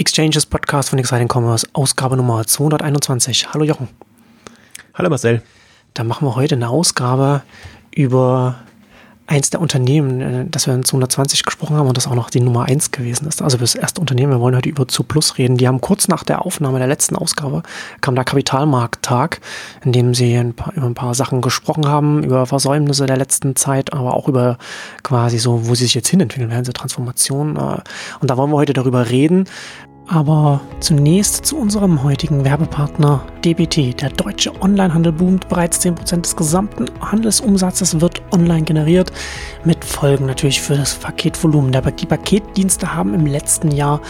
Exchanges Podcast von Exciting Commerce, Ausgabe Nummer 221. Hallo Jochen. Hallo Marcel. Da machen wir heute eine Ausgabe über eins der Unternehmen, äh, das wir in 220 gesprochen haben und das auch noch die Nummer eins gewesen ist. Also das erste Unternehmen, wir wollen heute über Zuplus reden. Die haben kurz nach der Aufnahme der letzten Ausgabe, kam der Kapitalmarkttag, in dem sie ein paar, über ein paar Sachen gesprochen haben, über Versäumnisse der letzten Zeit, aber auch über quasi so, wo sie sich jetzt hinentwickeln werden, diese Transformation. Äh. Und da wollen wir heute darüber reden, aber zunächst zu unserem heutigen Werbepartner DBT. Der deutsche Onlinehandel boomt. Bereits 10% des gesamten Handelsumsatzes wird online generiert. Mit Folgen natürlich für das Paketvolumen. Die Paketdienste haben im letzten Jahr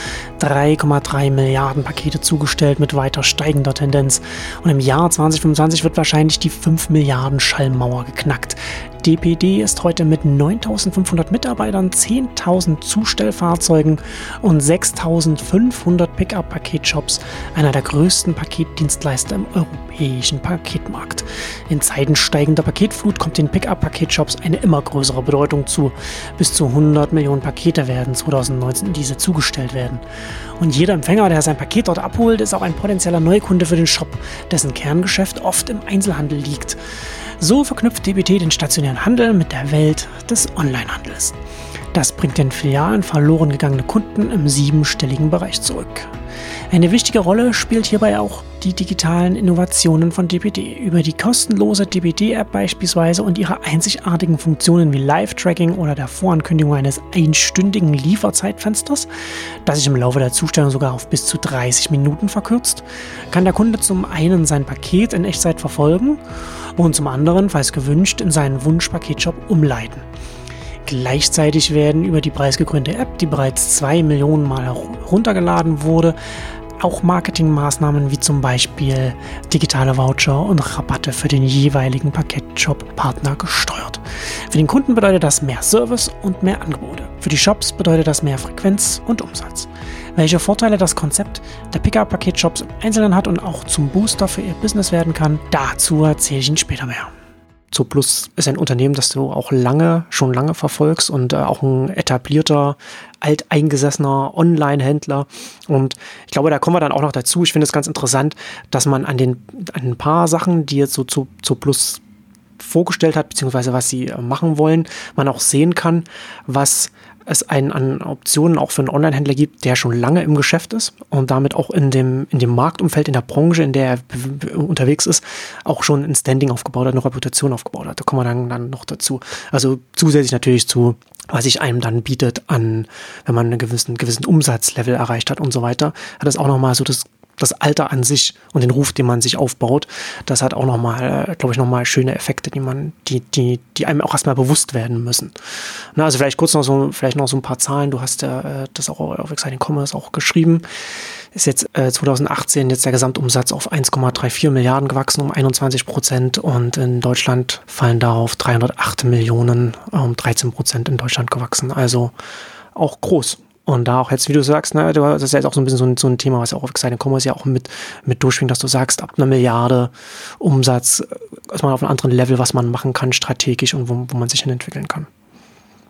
3,3 Milliarden Pakete zugestellt mit weiter steigender Tendenz. Und im Jahr 2025 wird wahrscheinlich die 5 Milliarden Schallmauer geknackt. DPD ist heute mit 9500 Mitarbeitern, 10.000 Zustellfahrzeugen und 6500 Pickup-Paketshops einer der größten Paketdienstleister im europäischen Paketmarkt. In Zeiten steigender Paketflut kommt den Pickup-Paketshops eine immer größere Bedeutung zu. Bis zu 100 Millionen Pakete werden 2019 in diese zugestellt werden. Und jeder Empfänger, der sein Paket dort abholt, ist auch ein potenzieller Neukunde für den Shop, dessen Kerngeschäft oft im Einzelhandel liegt. So verknüpft DBT den stationären Handel mit der Welt des Onlinehandels. Das bringt den Filialen verloren gegangene Kunden im siebenstelligen Bereich zurück. Eine wichtige Rolle spielt hierbei auch die digitalen Innovationen von DPD. Über die kostenlose DPD-App beispielsweise und ihre einzigartigen Funktionen wie Live-Tracking oder der Vorankündigung eines einstündigen Lieferzeitfensters, das sich im Laufe der Zustellung sogar auf bis zu 30 Minuten verkürzt, kann der Kunde zum einen sein Paket in Echtzeit verfolgen und zum anderen, falls gewünscht, in seinen Wunschpaketshop umleiten. Gleichzeitig werden über die preisgekrönte App, die bereits zwei Millionen Mal heruntergeladen wurde, auch Marketingmaßnahmen wie zum Beispiel digitale Voucher und Rabatte für den jeweiligen Paketshop-Partner gesteuert. Für den Kunden bedeutet das mehr Service und mehr Angebote. Für die Shops bedeutet das mehr Frequenz und Umsatz. Welche Vorteile das Konzept der Pickup-Paketshops im Einzelnen hat und auch zum Booster für ihr Business werden kann, dazu erzähle ich Ihnen später mehr. Zooplus ist ein Unternehmen, das du auch lange, schon lange verfolgst und äh, auch ein etablierter, alteingesessener Online-Händler. Und ich glaube, da kommen wir dann auch noch dazu. Ich finde es ganz interessant, dass man an den, an ein paar Sachen, die jetzt so zu, Plus vorgestellt hat, beziehungsweise was sie äh, machen wollen, man auch sehen kann, was es einen an Optionen auch für einen Online-Händler gibt, der schon lange im Geschäft ist und damit auch in dem, in dem Marktumfeld, in der Branche, in der er unterwegs ist, auch schon ein Standing aufgebaut hat, eine Reputation aufgebaut hat. Da kommen wir dann, dann noch dazu. Also zusätzlich natürlich zu, was sich einem dann bietet an, wenn man einen gewissen, gewissen Umsatzlevel erreicht hat und so weiter, hat es auch nochmal so das das Alter an sich und den Ruf, den man sich aufbaut, das hat auch nochmal, glaube ich, nochmal schöne Effekte, die man, die, die, die einem auch erstmal bewusst werden müssen. Na, also vielleicht kurz noch so, vielleicht noch so ein paar Zahlen. Du hast ja äh, das auch auf Exciting Commerce auch geschrieben. Ist jetzt äh, 2018 jetzt der Gesamtumsatz auf 1,34 Milliarden gewachsen um 21 Prozent und in Deutschland fallen darauf 308 Millionen um 13 Prozent in Deutschland gewachsen. Also auch groß. Und da auch jetzt, wie du sagst, ne, das ist jetzt auch so ein bisschen so ein, so ein Thema, was ja auch auf Exciting Commerce ja auch mit, mit durchschwingt, dass du sagst, ab einer Milliarde Umsatz äh, ist man auf einem anderen Level, was man machen kann, strategisch und wo, wo man sich hin entwickeln kann.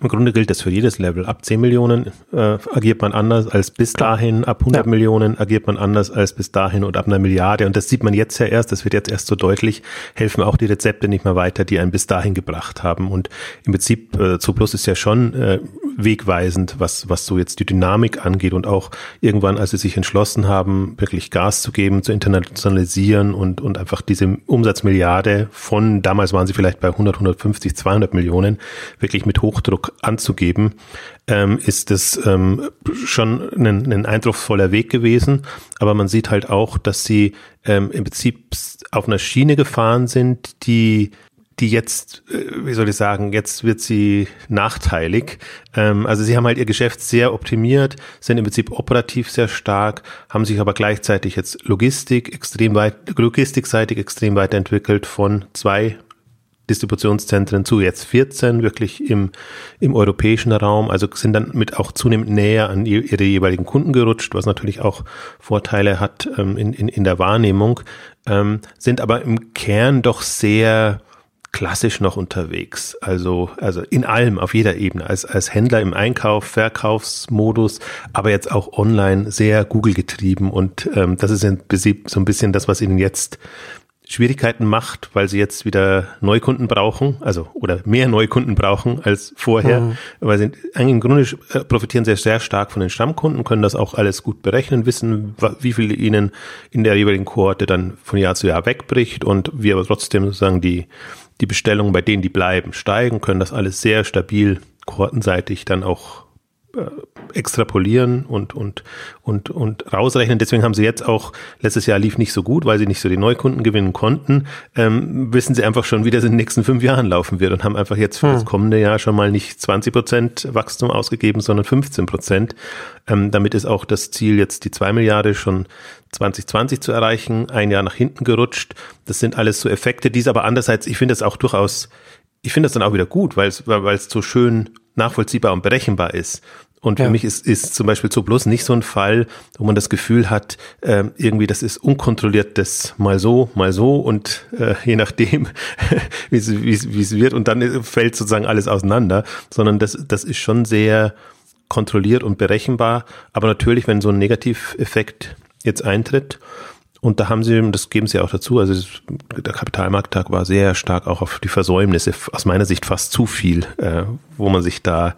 Im Grunde gilt das für jedes Level. Ab 10 Millionen äh, agiert man anders als bis dahin, ab 100 ja. Millionen agiert man anders als bis dahin und ab einer Milliarde. Und das sieht man jetzt ja erst, das wird jetzt erst so deutlich, helfen auch die Rezepte nicht mehr weiter, die einen bis dahin gebracht haben. Und im Prinzip, äh, Plus ist ja schon äh, wegweisend, was, was so jetzt die Dynamik angeht und auch irgendwann, als sie sich entschlossen haben, wirklich Gas zu geben, zu internationalisieren und, und einfach diese Umsatzmilliarde von, damals waren sie vielleicht bei 100, 150, 200 Millionen, wirklich mit Hochdruck anzugeben, ähm, ist es ähm, schon ein, ein eindrucksvoller Weg gewesen. Aber man sieht halt auch, dass sie ähm, im Prinzip auf einer Schiene gefahren sind, die die jetzt, äh, wie soll ich sagen, jetzt wird sie nachteilig. Ähm, also sie haben halt ihr Geschäft sehr optimiert, sind im Prinzip operativ sehr stark, haben sich aber gleichzeitig jetzt Logistik extrem weit, logistikseitig extrem weiterentwickelt von zwei Distributionszentren zu jetzt 14 wirklich im, im europäischen Raum, also sind dann mit auch zunehmend näher an ihre jeweiligen Kunden gerutscht, was natürlich auch Vorteile hat ähm, in, in, in der Wahrnehmung, ähm, sind aber im Kern doch sehr klassisch noch unterwegs. Also, also in allem, auf jeder Ebene. Als, als Händler im Einkauf, Verkaufsmodus, aber jetzt auch online sehr Google getrieben. Und ähm, das ist so ein bisschen das, was ihnen jetzt Schwierigkeiten macht, weil sie jetzt wieder Neukunden brauchen, also oder mehr Neukunden brauchen als vorher, mhm. weil sie eigentlich im Grunde äh, profitieren sehr, sehr stark von den Stammkunden, können das auch alles gut berechnen, wissen, wie viel ihnen in der jeweiligen Kohorte dann von Jahr zu Jahr wegbricht und wir aber trotzdem sozusagen die, die Bestellungen bei denen, die bleiben, steigen, können das alles sehr stabil kohortenseitig dann auch extrapolieren und, und, und, und rausrechnen. Deswegen haben sie jetzt auch, letztes Jahr lief nicht so gut, weil sie nicht so die Neukunden gewinnen konnten, ähm, wissen sie einfach schon, wie das in den nächsten fünf Jahren laufen wird und haben einfach jetzt für hm. das kommende Jahr schon mal nicht 20 Prozent Wachstum ausgegeben, sondern 15 Prozent. Ähm, damit ist auch das Ziel, jetzt die zwei Milliarden schon 2020 zu erreichen, ein Jahr nach hinten gerutscht. Das sind alles so Effekte, die es aber andererseits, ich finde es auch durchaus, ich finde das dann auch wieder gut, weil es, weil es so schön nachvollziehbar und berechenbar ist. Und für ja. mich ist, ist zum Beispiel so bloß nicht so ein Fall, wo man das Gefühl hat, äh, irgendwie das ist unkontrolliertes mal so, mal so und äh, je nachdem, wie es wird und dann fällt sozusagen alles auseinander, sondern das, das ist schon sehr kontrolliert und berechenbar. Aber natürlich, wenn so ein Negativeffekt jetzt eintritt, und da haben sie, das geben sie auch dazu, also der Kapitalmarkttag war sehr stark auch auf die Versäumnisse, aus meiner Sicht fast zu viel, äh, wo man sich da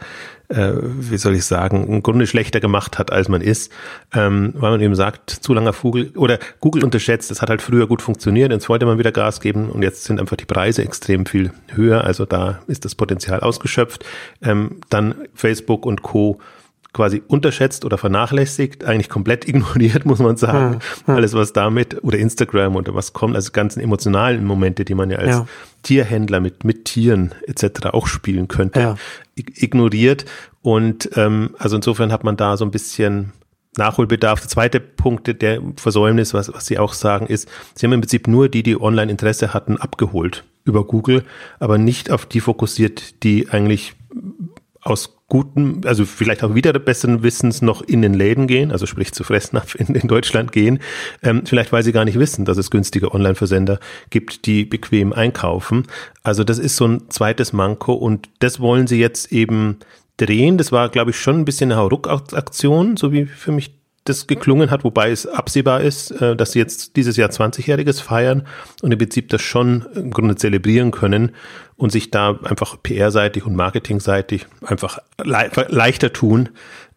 äh, wie soll ich sagen, im Grunde schlechter gemacht hat, als man ist, ähm, weil man eben sagt, zu langer Vogel oder Google unterschätzt, das hat halt früher gut funktioniert, jetzt wollte man wieder Gas geben und jetzt sind einfach die Preise extrem viel höher, also da ist das Potenzial ausgeschöpft. Ähm, dann Facebook und Co quasi unterschätzt oder vernachlässigt, eigentlich komplett ignoriert, muss man sagen. Ja, ja. Alles, was damit oder Instagram oder was kommt, also ganzen emotionalen Momente, die man ja als ja. Tierhändler mit, mit Tieren etc. auch spielen könnte, ignoriert. Und ähm, also insofern hat man da so ein bisschen Nachholbedarf. Der zweite Punkt der Versäumnis, was, was Sie auch sagen, ist, Sie haben im Prinzip nur die, die Online-Interesse hatten, abgeholt über Google, aber nicht auf die fokussiert, die eigentlich aus guten, also vielleicht auch wieder besseren Wissens noch in den Läden gehen, also sprich zu Fressnapf in, in Deutschland gehen, ähm, vielleicht weil sie gar nicht wissen, dass es günstige Online-Versender gibt, die bequem einkaufen. Also das ist so ein zweites Manko und das wollen sie jetzt eben drehen. Das war, glaube ich, schon ein bisschen eine Hauruck-Aktion, so wie für mich das geklungen hat, wobei es absehbar ist, äh, dass sie jetzt dieses Jahr 20-Jähriges feiern und im Prinzip das schon im Grunde zelebrieren können und sich da einfach PR-seitig und Marketing-seitig einfach le leichter tun,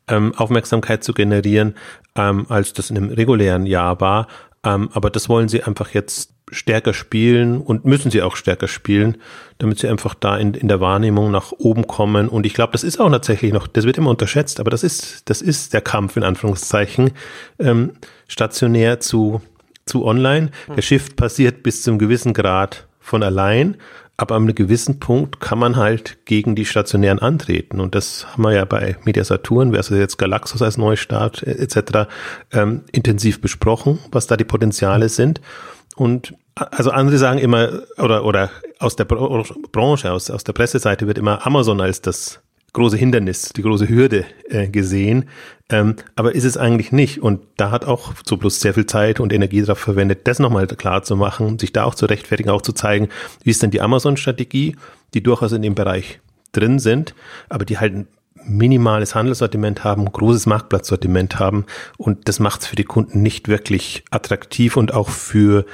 ähm, Aufmerksamkeit zu generieren, ähm, als das in einem regulären Jahr war. Ähm, aber das wollen sie einfach jetzt stärker spielen und müssen sie auch stärker spielen, damit sie einfach da in, in der Wahrnehmung nach oben kommen. Und ich glaube, das ist auch tatsächlich noch, das wird immer unterschätzt, aber das ist, das ist der Kampf in Anführungszeichen, ähm, stationär zu, zu online. Der Shift passiert bis zum gewissen Grad von allein, aber an einem gewissen Punkt kann man halt gegen die stationären antreten. Und das haben wir ja bei Media Saturn versus jetzt Galaxus als Neustart etc. Ähm, intensiv besprochen, was da die Potenziale sind. Und also andere sagen immer, oder, oder aus der Branche, aus, aus der Presseseite wird immer Amazon als das große Hindernis, die große Hürde äh, gesehen. Ähm, aber ist es eigentlich nicht. Und da hat auch Zooplus sehr viel Zeit und Energie darauf verwendet, das nochmal klar zu machen, sich da auch zu rechtfertigen, auch zu zeigen, wie ist denn die Amazon-Strategie, die durchaus in dem Bereich drin sind, aber die halt minimales Handelssortiment haben, großes Marktplatzsortiment haben und das macht es für die Kunden nicht wirklich attraktiv und auch für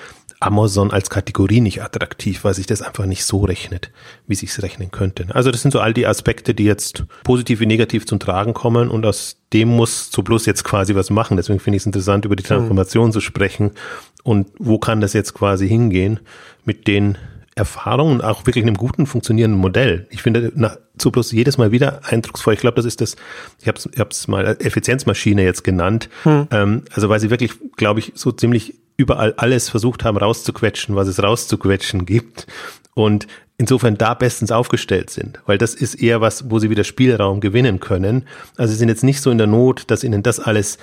Amazon als Kategorie nicht attraktiv, weil sich das einfach nicht so rechnet, wie sich es rechnen könnte. Also das sind so all die Aspekte, die jetzt positiv wie negativ zum Tragen kommen und aus dem muss zu Plus jetzt quasi was machen. Deswegen finde ich es interessant, über die Transformation mhm. zu sprechen und wo kann das jetzt quasi hingehen mit den Erfahrungen und auch wirklich einem guten funktionierenden Modell. Ich finde nach Zuplus jedes Mal wieder eindrucksvoll. Ich glaube, das ist das, ich habe es ich mal Effizienzmaschine jetzt genannt. Hm. Ähm, also weil sie wirklich, glaube ich, so ziemlich überall alles versucht haben rauszuquetschen, was es rauszuquetschen gibt. Und insofern da bestens aufgestellt sind, weil das ist eher was, wo sie wieder Spielraum gewinnen können. Also sie sind jetzt nicht so in der Not, dass ihnen das alles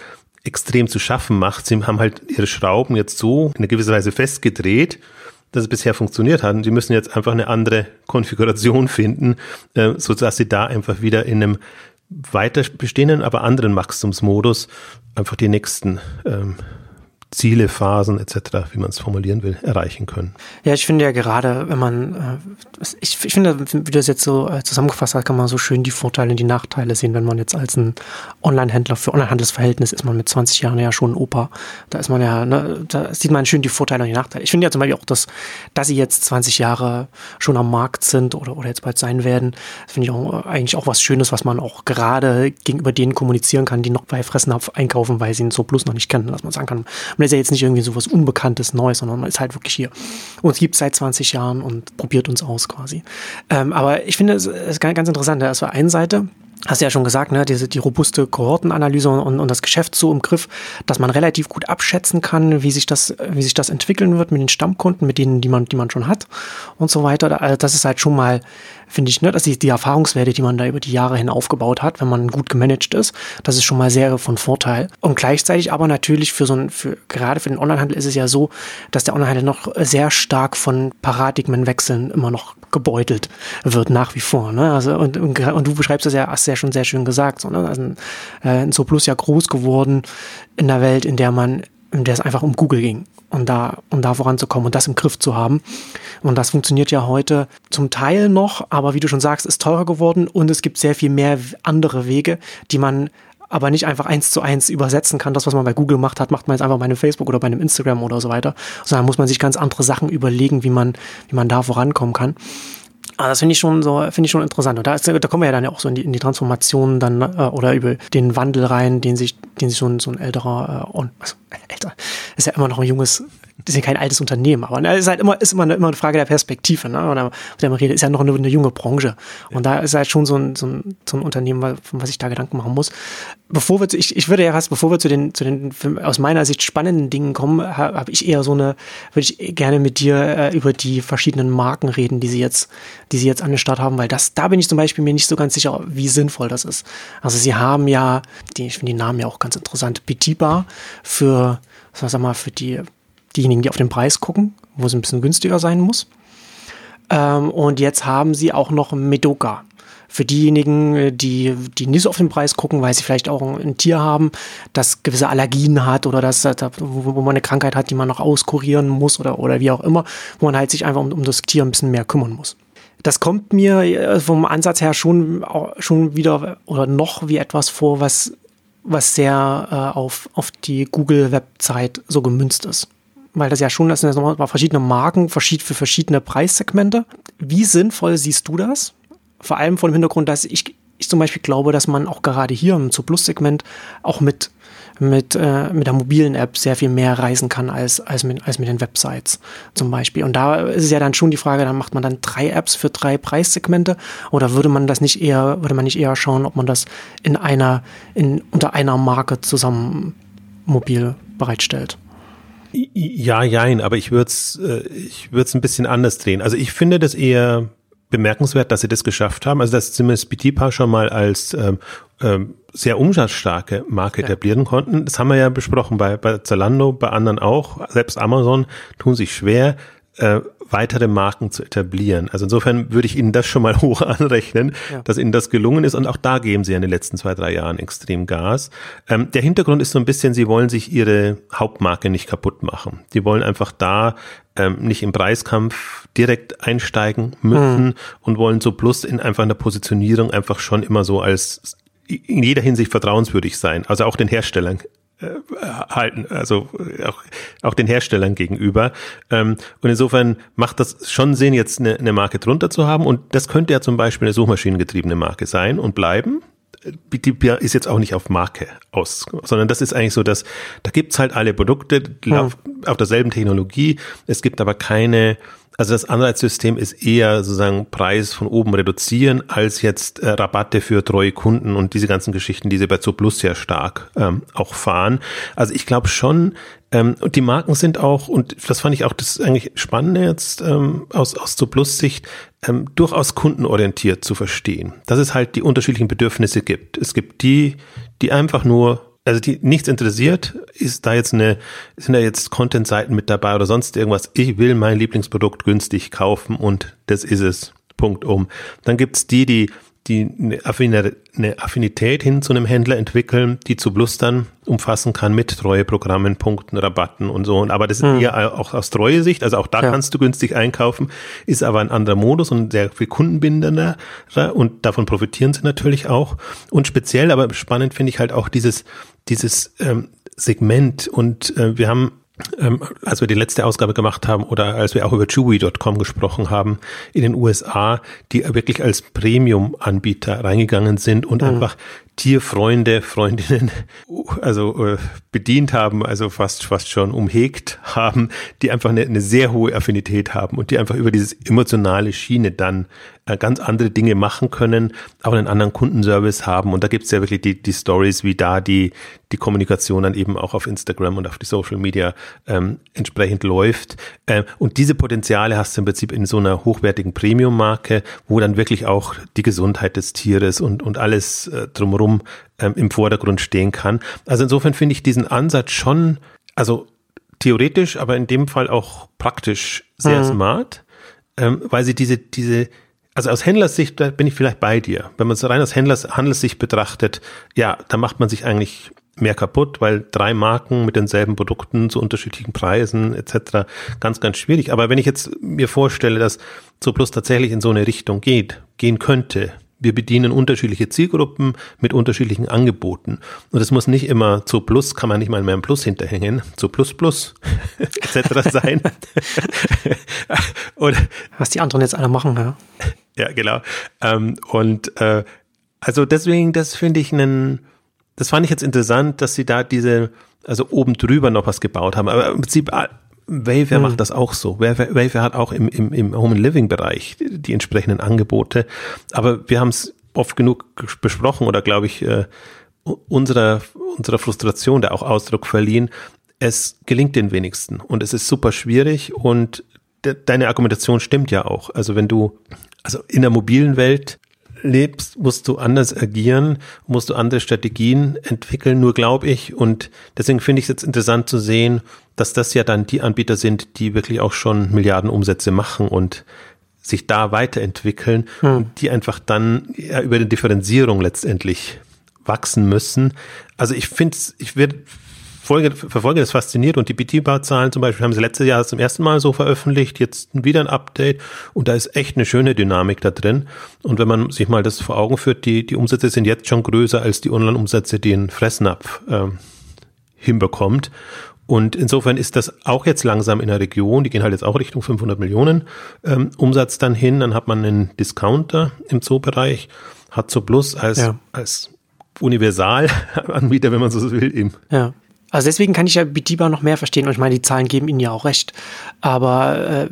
extrem zu schaffen macht. Sie haben halt ihre Schrauben jetzt so in einer gewisser Weise festgedreht, dass es bisher funktioniert hat. Und sie müssen jetzt einfach eine andere Konfiguration finden, äh, so dass sie da einfach wieder in einem weiter bestehenden, aber anderen Wachstumsmodus einfach die nächsten ähm, Ziele, Phasen etc., wie man es formulieren will, erreichen können. Ja, ich finde ja gerade, wenn man, äh, ich, ich finde, wie du das jetzt so äh, zusammengefasst hast, kann man so schön die Vorteile und die Nachteile sehen, wenn man jetzt als ein Online-Händler für Online-Handelsverhältnis ist man mit 20 Jahren ja schon ein Opa. Da ist man ja, ne, da sieht man schön die Vorteile und die Nachteile. Ich finde ja zum Beispiel auch, dass, dass sie jetzt 20 Jahre schon am Markt sind oder, oder jetzt bald sein werden, finde ich auch äh, eigentlich auch was Schönes, was man auch gerade gegenüber denen kommunizieren kann, die noch bei Fressnapf einkaufen, weil sie ihn so plus noch nicht kennen, dass man sagen kann, ist ja jetzt nicht irgendwie so was Unbekanntes, Neues, sondern man ist halt wirklich hier. Gibt es seit 20 Jahren und probiert uns aus quasi. Ähm, aber ich finde es ist ganz interessant. Das war eine Seite, hast du ja schon gesagt, ne, diese, die robuste Kohortenanalyse und, und das Geschäft so im Griff, dass man relativ gut abschätzen kann, wie sich das, wie sich das entwickeln wird mit den Stammkunden, mit denen, die man, die man schon hat und so weiter. Also das ist halt schon mal, finde ich, ne, dass die, die Erfahrungswerte, die man da über die Jahre hin aufgebaut hat, wenn man gut gemanagt ist, das ist schon mal sehr von Vorteil. Und gleichzeitig aber natürlich für so ein, für, gerade für den Onlinehandel ist es ja so, dass der Onlinehandel noch sehr stark von Paradigmenwechseln immer noch gebeutelt wird, nach wie vor. Ne? Also, und, und, und du beschreibst das ja, hast ja schon sehr schön gesagt. So, ne? also, äh, ein Zooplus ja groß geworden in der Welt, in der man, in der es einfach um Google ging und da, um da voranzukommen und das im Griff zu haben. Und das funktioniert ja heute zum Teil noch, aber wie du schon sagst, ist teurer geworden und es gibt sehr viel mehr andere Wege, die man aber nicht einfach eins zu eins übersetzen kann. Das, was man bei Google macht hat, macht man jetzt einfach bei einem Facebook oder bei einem Instagram oder so weiter. Sondern muss man sich ganz andere Sachen überlegen, wie man, wie man da vorankommen kann. Aber das finde ich schon so, finde ich schon interessant. Und da, ist, da kommen wir ja dann ja auch so in die, in die Transformation dann äh, oder über den Wandel rein, den sich, den sich so ein, so ein älterer, äh, also älter, ist ja immer noch ein junges das ist ja kein altes Unternehmen, aber ne, ist halt immer, ist immer eine, immer eine Frage der Perspektive, ne? Oder der man redet, ist ja noch eine, eine junge Branche. Und da ist halt schon so ein, so ein, so ein Unternehmen, von was ich da Gedanken machen muss. Bevor wir zu, ich, ich würde ja fast, bevor wir zu den, zu den aus meiner Sicht spannenden Dingen kommen, habe hab ich eher so eine, würde ich gerne mit dir äh, über die verschiedenen Marken reden, die sie jetzt, die sie jetzt an den Start haben, weil das, da bin ich zum Beispiel mir nicht so ganz sicher, wie sinnvoll das ist. Also sie haben ja, die, ich finde die Namen ja auch ganz interessant, Petibar für, sag mal, für die diejenigen, die auf den Preis gucken, wo es ein bisschen günstiger sein muss. Ähm, und jetzt haben sie auch noch Medoka. Für diejenigen, die, die nicht so auf den Preis gucken, weil sie vielleicht auch ein Tier haben, das gewisse Allergien hat oder das, wo, wo man eine Krankheit hat, die man noch auskurieren muss oder, oder wie auch immer, wo man halt sich einfach um, um das Tier ein bisschen mehr kümmern muss. Das kommt mir äh, vom Ansatz her schon, schon wieder oder noch wie etwas vor, was, was sehr äh, auf, auf die Google-Website so gemünzt ist weil das ja schon, das sind ja verschiedene Marken für verschiedene Preissegmente. Wie sinnvoll siehst du das? Vor allem vor dem Hintergrund, dass ich, ich zum Beispiel glaube, dass man auch gerade hier im Zu Plus-Segment auch mit, mit, äh, mit der mobilen App sehr viel mehr reisen kann als, als, mit, als mit den Websites zum Beispiel. Und da ist es ja dann schon die Frage, dann macht man dann drei Apps für drei Preissegmente oder würde man das nicht eher, würde man nicht eher schauen, ob man das in einer, in, unter einer Marke zusammen mobil bereitstellt? Ja, jein, aber ich würde es äh, ich würde ein bisschen anders drehen. Also ich finde das eher bemerkenswert, dass sie das geschafft haben. Also dass zumindest BTPA schon mal als ähm, ähm, sehr umsatzstarke Marke ja. etablieren konnten. Das haben wir ja besprochen bei, bei Zalando, bei anderen auch. Selbst Amazon tun sich schwer, äh, weitere Marken zu etablieren. Also insofern würde ich Ihnen das schon mal hoch anrechnen, ja. dass Ihnen das gelungen ist. Und auch da geben Sie ja in den letzten zwei, drei Jahren extrem Gas. Ähm, der Hintergrund ist so ein bisschen, Sie wollen sich Ihre Hauptmarke nicht kaputt machen. Die wollen einfach da ähm, nicht im Preiskampf direkt einsteigen müssen mhm. und wollen so plus in einfach in der Positionierung einfach schon immer so als in jeder Hinsicht vertrauenswürdig sein. Also auch den Herstellern halten, also auch, auch den Herstellern gegenüber. Ähm, und insofern macht das schon Sinn, jetzt eine, eine Marke drunter zu haben. Und das könnte ja zum Beispiel eine suchmaschinengetriebene Marke sein und bleiben. Die ist jetzt auch nicht auf Marke aus, sondern das ist eigentlich so, dass da gibt's halt alle Produkte hm. auf, auf derselben Technologie. Es gibt aber keine also das Anreizsystem ist eher sozusagen Preis von oben reduzieren, als jetzt äh, Rabatte für treue Kunden und diese ganzen Geschichten, die sie bei Zooplus sehr stark ähm, auch fahren. Also ich glaube schon, ähm, und die Marken sind auch, und das fand ich auch das eigentlich Spannende jetzt ähm, aus, aus Zooplus-Sicht, ähm, durchaus kundenorientiert zu verstehen. Dass es halt die unterschiedlichen Bedürfnisse gibt. Es gibt die, die einfach nur also die nichts interessiert, ist da jetzt eine, sind da jetzt Content-Seiten mit dabei oder sonst irgendwas. Ich will mein Lieblingsprodukt günstig kaufen und das ist es. Punkt um. Dann gibt's die, die die eine Affinität hin zu einem Händler entwickeln, die zu Plus dann umfassen kann mit Treueprogrammen, Punkten, Rabatten und so. Aber das ist hm. eher auch aus Treue-Sicht, also auch da ja. kannst du günstig einkaufen, ist aber ein anderer Modus und sehr viel kundenbindender und davon profitieren sie natürlich auch. Und speziell, aber spannend finde ich halt auch dieses, dieses ähm, Segment und äh, wir haben ähm, als wir die letzte Ausgabe gemacht haben oder als wir auch über Chewy.com gesprochen haben in den USA, die wirklich als Premium-Anbieter reingegangen sind und mhm. einfach Tierfreunde, Freundinnen, also äh, bedient haben, also fast fast schon umhegt haben, die einfach eine, eine sehr hohe Affinität haben und die einfach über dieses emotionale Schiene dann äh, ganz andere Dinge machen können, auch einen anderen Kundenservice haben. Und da gibt's ja wirklich die, die Stories, wie da die, die Kommunikation dann eben auch auf Instagram und auf die Social Media ähm, entsprechend läuft. Ähm, und diese Potenziale hast du im Prinzip in so einer hochwertigen Premium-Marke, wo dann wirklich auch die Gesundheit des Tieres und, und alles äh, drumherum ähm, im Vordergrund stehen kann. Also insofern finde ich diesen Ansatz schon, also theoretisch, aber in dem Fall auch praktisch sehr mhm. smart, ähm, weil sie diese, diese, also aus Händlersicht bin ich vielleicht bei dir. Wenn man es rein aus Händlers, Handelssicht betrachtet, ja, da macht man sich eigentlich mehr kaputt, weil drei Marken mit denselben Produkten zu unterschiedlichen Preisen etc. ganz, ganz schwierig. Aber wenn ich jetzt mir vorstelle, dass Zooplus tatsächlich in so eine Richtung geht, gehen könnte, wir bedienen unterschiedliche Zielgruppen mit unterschiedlichen Angeboten. Und es muss nicht immer zu Plus, kann man nicht mal mehr ein Plus hinterhängen, zu Plus Plus etc. sein. Oder, Was die anderen jetzt alle machen, ja. Ja, genau. Ähm, und äh, also deswegen, das finde ich einen, das fand ich jetzt interessant, dass sie da diese, also oben drüber noch was gebaut haben. Aber im Prinzip Wayfair hm. macht das auch so. Wayfair, Wayfair hat auch im, im, im Home and Living Bereich die, die entsprechenden Angebote. Aber wir haben es oft genug besprochen oder glaube ich äh, unserer, unserer Frustration da auch Ausdruck verliehen. Es gelingt den wenigsten und es ist super schwierig und de, deine Argumentation stimmt ja auch. Also wenn du, also in der mobilen Welt lebst, musst du anders agieren, musst du andere Strategien entwickeln, nur glaube ich. Und deswegen finde ich es jetzt interessant zu sehen, dass das ja dann die Anbieter sind, die wirklich auch schon Milliarden Umsätze machen und sich da weiterentwickeln hm. und die einfach dann ja, über die Differenzierung letztendlich wachsen müssen. Also ich finde ich werde folge, verfolge das fasziniert und die BT-Bar-Zahlen zum Beispiel haben sie letztes Jahr zum ersten Mal so veröffentlicht, jetzt wieder ein Update und da ist echt eine schöne Dynamik da drin. Und wenn man sich mal das vor Augen führt, die, die Umsätze sind jetzt schon größer als die Online-Umsätze, die ein Fressnapf äh, hinbekommt. Und insofern ist das auch jetzt langsam in der Region, die gehen halt jetzt auch Richtung 500 Millionen ähm, Umsatz dann hin, dann hat man einen Discounter im Zoobereich, hat so Plus als, ja. als Universalanbieter, wenn man so will, eben. Ja. Also deswegen kann ich ja Bitiba noch mehr verstehen und ich meine, die Zahlen geben ihnen ja auch recht. Aber äh,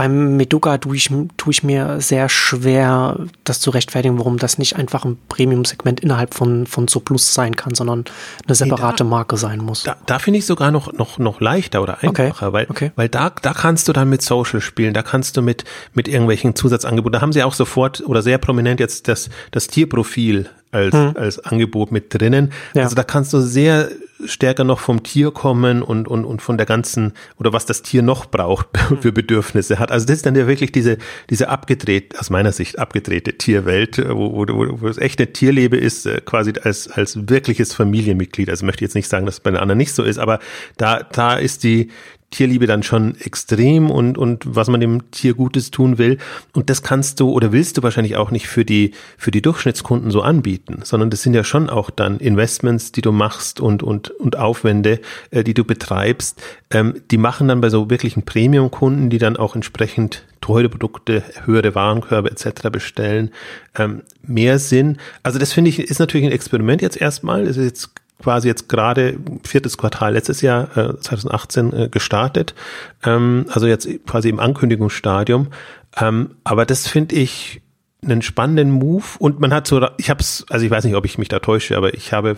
beim Meduga tue ich, tue ich mir sehr schwer, das zu rechtfertigen, warum das nicht einfach ein Premium-Segment innerhalb von, von Plus sein kann, sondern eine separate nee, da, Marke sein muss. Da, da finde ich sogar noch, noch, noch leichter oder einfacher, okay. weil, okay. weil da, da kannst du dann mit Social spielen, da kannst du mit, mit irgendwelchen Zusatzangeboten, da haben sie auch sofort oder sehr prominent jetzt das, das Tierprofil als, hm. als Angebot mit drinnen. Ja. Also da kannst du sehr stärker noch vom Tier kommen und, und, und von der ganzen, oder was das Tier noch braucht für Bedürfnisse hat. Also das ist dann ja wirklich diese, diese abgedreht, aus meiner Sicht abgedrehte Tierwelt, wo, wo, wo, wo es echt eine Tierlebe ist, äh, quasi als, als wirkliches Familienmitglied. Also möchte ich jetzt nicht sagen, dass es bei den anderen nicht so ist, aber da, da ist die, Tierliebe dann schon extrem und, und was man dem Tier Gutes tun will. Und das kannst du oder willst du wahrscheinlich auch nicht für die, für die Durchschnittskunden so anbieten, sondern das sind ja schon auch dann Investments, die du machst und, und, und Aufwände, äh, die du betreibst. Ähm, die machen dann bei so wirklichen Premium-Kunden, die dann auch entsprechend teure Produkte, höhere Warenkörbe etc. bestellen, ähm, mehr Sinn. Also das finde ich ist natürlich ein Experiment jetzt erstmal. Es ist jetzt quasi jetzt gerade viertes Quartal letztes Jahr, äh, 2018, äh, gestartet. Ähm, also jetzt quasi im Ankündigungsstadium. Ähm, aber das finde ich einen spannenden Move und man hat so, ich habe es, also ich weiß nicht, ob ich mich da täusche, aber ich habe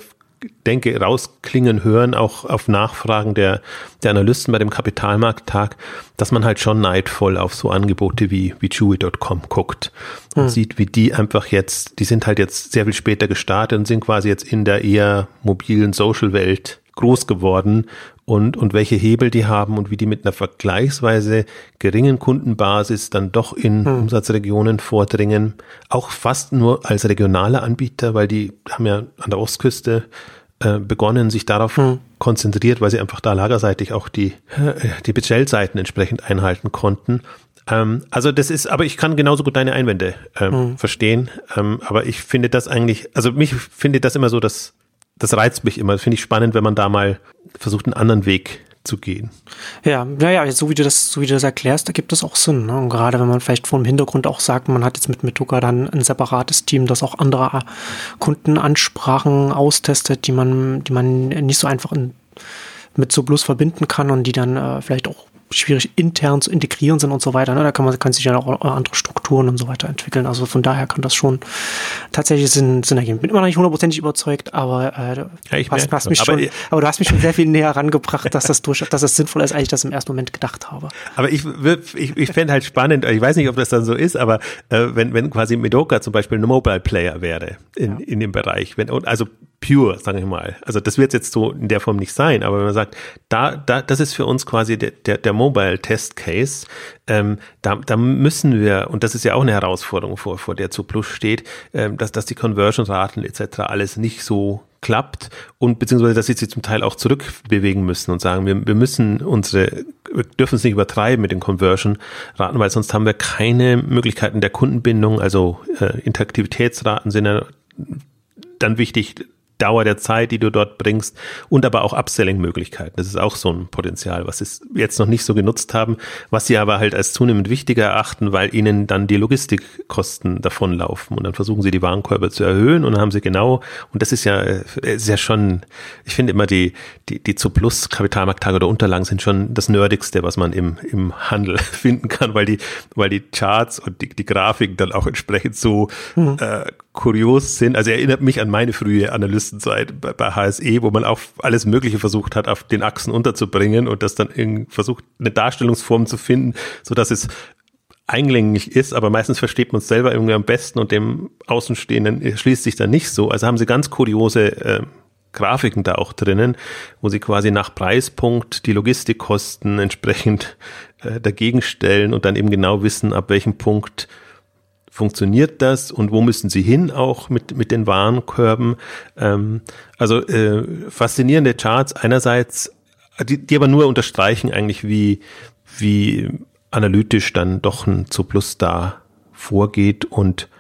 denke, rausklingen hören, auch auf Nachfragen der, der Analysten bei dem Kapitalmarkttag, dass man halt schon neidvoll auf so Angebote wie, wie Chewy.com guckt und hm. sieht, wie die einfach jetzt, die sind halt jetzt sehr viel später gestartet und sind quasi jetzt in der eher mobilen Social-Welt groß geworden und, und welche Hebel die haben und wie die mit einer vergleichsweise geringen Kundenbasis dann doch in hm. Umsatzregionen vordringen. Auch fast nur als regionale Anbieter, weil die haben ja an der Ostküste äh, begonnen, sich darauf hm. konzentriert, weil sie einfach da lagerseitig auch die, äh, die Bestellseiten entsprechend einhalten konnten. Ähm, also das ist, aber ich kann genauso gut deine Einwände ähm, hm. verstehen. Ähm, aber ich finde das eigentlich, also mich finde das immer so, dass das reizt mich immer. Das finde ich spannend, wenn man da mal versucht, einen anderen Weg zu gehen. Ja, naja, so wie du das, so wie du das erklärst, da gibt es auch Sinn. Ne? Und gerade wenn man vielleicht vor dem Hintergrund auch sagt, man hat jetzt mit Metuka dann ein separates Team, das auch andere Kundenansprachen austestet, die man, die man nicht so einfach in, mit Sublus verbinden kann und die dann äh, vielleicht auch schwierig intern zu integrieren sind und so weiter. Ne? Da kann man kann sich ja auch andere Strukturen und so weiter entwickeln. Also von daher kann das schon tatsächlich Sinn, Sinn ergeben. Bin immer noch nicht hundertprozentig überzeugt, aber, äh, ja, ich hast, hast mich aber, schon, aber du hast mich schon sehr viel näher rangebracht, dass das durch, dass das sinnvoll ist, als ich das im ersten Moment gedacht habe. Aber ich, ich, ich fände halt spannend, ich weiß nicht, ob das dann so ist, aber äh, wenn, wenn quasi Medoka zum Beispiel ein Mobile Player wäre in, ja. in dem Bereich, wenn, also pure, sage ich mal. Also das wird jetzt so in der Form nicht sein, aber wenn man sagt, da, da, das ist für uns quasi der, der, der Mobile Test Case, ähm, da, da müssen wir, und das ist ja auch eine Herausforderung, vor, vor der zu Plus steht, ähm, dass, dass die Conversion-Raten etc. alles nicht so klappt und beziehungsweise, dass sie sich zum Teil auch zurückbewegen müssen und sagen, wir, wir müssen unsere, wir dürfen es nicht übertreiben mit den Conversion-Raten, weil sonst haben wir keine Möglichkeiten der Kundenbindung, also äh, Interaktivitätsraten sind ja dann wichtig, Dauer der Zeit, die du dort bringst und aber auch Upselling-Möglichkeiten. Das ist auch so ein Potenzial, was sie jetzt noch nicht so genutzt haben, was sie aber halt als zunehmend wichtiger erachten, weil ihnen dann die Logistikkosten davonlaufen und dann versuchen sie die Warenkörbe zu erhöhen und dann haben sie genau, und das ist ja, äh, ist ja schon, ich finde immer die, die, die zu Plus Kapitalmarkttage oder Unterlagen sind schon das Nerdigste, was man im, im Handel finden kann, weil die, weil die Charts und die, die Grafiken dann auch entsprechend so mhm. äh, kurios sind. Also erinnert mich an meine frühe Analystenzeit bei, bei HSE, wo man auch alles Mögliche versucht hat, auf den Achsen unterzubringen und das dann irgendwie versucht, eine Darstellungsform zu finden, so dass es eingängig ist, aber meistens versteht man es selber irgendwie am besten und dem Außenstehenden schließt sich dann nicht so. Also haben sie ganz kuriose äh, Grafiken da auch drinnen, wo sie quasi nach Preispunkt die Logistikkosten entsprechend äh, dagegen stellen und dann eben genau wissen, ab welchem Punkt funktioniert das und wo müssen sie hin auch mit, mit den Warenkörben. Ähm, also äh, faszinierende Charts einerseits, die, die aber nur unterstreichen eigentlich, wie, wie analytisch dann doch ein Zuplus da vorgeht und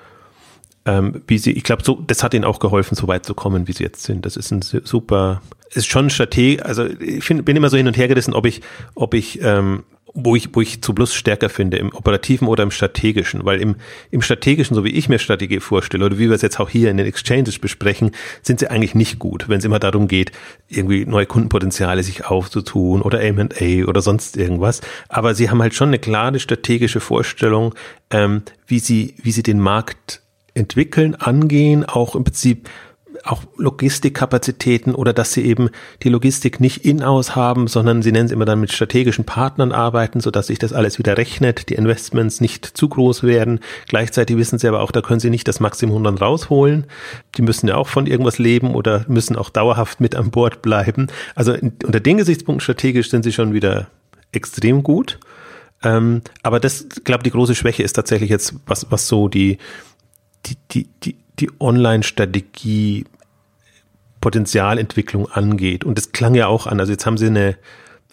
ähm, wie sie, ich glaube, so, das hat ihnen auch geholfen, so weit zu kommen, wie sie jetzt sind. Das ist ein super, ist schon Strategie, also ich find, bin immer so hin und her gerissen, ob ich, ob ich ähm, wo ich, wo ich zu Plus stärker finde, im operativen oder im strategischen, weil im, im strategischen, so wie ich mir Strategie vorstelle, oder wie wir es jetzt auch hier in den Exchanges besprechen, sind sie eigentlich nicht gut, wenn es immer darum geht, irgendwie neue Kundenpotenziale sich aufzutun oder M&A oder sonst irgendwas. Aber sie haben halt schon eine klare strategische Vorstellung, ähm, wie sie, wie sie den Markt entwickeln, angehen, auch im Prinzip auch Logistikkapazitäten oder dass sie eben die Logistik nicht in-aus haben, sondern sie nennen es immer dann mit strategischen Partnern arbeiten, sodass sich das alles wieder rechnet, die Investments nicht zu groß werden. Gleichzeitig wissen sie aber auch, da können sie nicht das Maximum dann rausholen. Die müssen ja auch von irgendwas leben oder müssen auch dauerhaft mit an Bord bleiben. Also unter den Gesichtspunkten strategisch sind sie schon wieder extrem gut. Ähm, aber das, glaube die große Schwäche ist tatsächlich jetzt, was, was so die, die, die, die, die Online-Strategie Potenzialentwicklung angeht. Und das klang ja auch an. Also jetzt haben sie eine,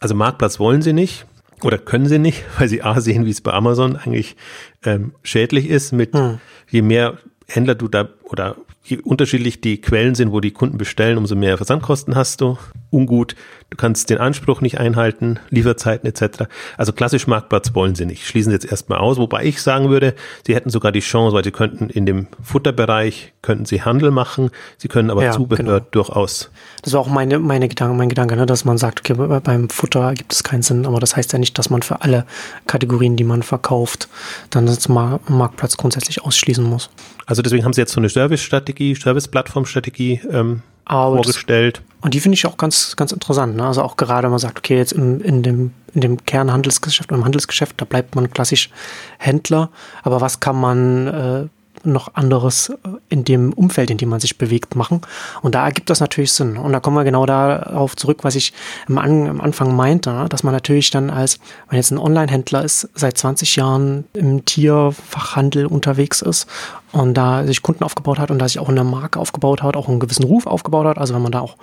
also Marktplatz wollen sie nicht oder können sie nicht, weil sie A sehen, wie es bei Amazon eigentlich ähm, schädlich ist, mit hm. je mehr Händler du da oder je unterschiedlich die Quellen sind, wo die Kunden bestellen, umso mehr Versandkosten hast du. Ungut, du kannst den Anspruch nicht einhalten, Lieferzeiten etc. Also klassisch Marktplatz wollen sie nicht. Schließen sie jetzt erstmal aus, wobei ich sagen würde, sie hätten sogar die Chance, weil sie könnten in dem Futterbereich, könnten sie Handel machen, sie können aber ja, Zubehör genau. durchaus. Das war auch meine, meine Gedanke, mein Gedanke, ne, dass man sagt, okay, beim Futter gibt es keinen Sinn, aber das heißt ja nicht, dass man für alle Kategorien, die man verkauft, dann das Marktplatz grundsätzlich ausschließen muss. Also deswegen haben sie jetzt so eine Service-Strategie, Service-Plattform-Strategie ähm, vorgestellt. Das, und die finde ich auch ganz, ganz interessant. Ne? Also auch gerade, wenn man sagt, okay, jetzt im, in dem, in dem Kernhandelsgeschäft, im Handelsgeschäft, da bleibt man klassisch Händler. Aber was kann man, äh, noch anderes in dem Umfeld, in dem man sich bewegt, machen. Und da ergibt das natürlich Sinn. Und da kommen wir genau darauf zurück, was ich am, Anfang meinte, dass man natürlich dann als, wenn jetzt ein Online-Händler ist, seit 20 Jahren im Tierfachhandel unterwegs ist und da sich Kunden aufgebaut hat und da sich auch eine Marke aufgebaut hat, auch einen gewissen Ruf aufgebaut hat. Also wenn man da auch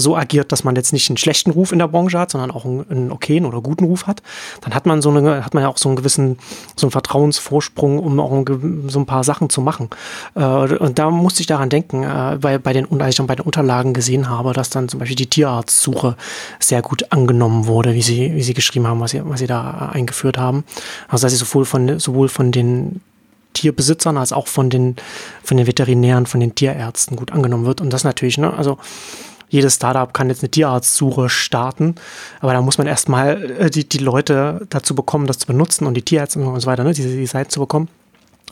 so agiert, dass man jetzt nicht einen schlechten Ruf in der Branche hat, sondern auch einen, einen okayen oder guten Ruf hat, dann hat man so eine, hat man ja auch so einen gewissen, so einen Vertrauensvorsprung, um auch ein, so ein paar Sachen zu machen. Äh, und da musste ich daran denken, äh, bei, bei den, als ich dann bei den Unterlagen gesehen habe, dass dann zum Beispiel die Tierarztsuche sehr gut angenommen wurde, wie sie, wie sie geschrieben haben, was sie, was sie da eingeführt haben. Also dass sie sowohl von, sowohl von den Tierbesitzern als auch von den, von den Veterinären, von den Tierärzten gut angenommen wird. Und das natürlich, ne, also jedes Startup kann jetzt eine Tierarztsuche starten, aber da muss man erstmal äh, die, die Leute dazu bekommen, das zu benutzen und die Tierärzte und so weiter, ne, diese die Seiten zu bekommen.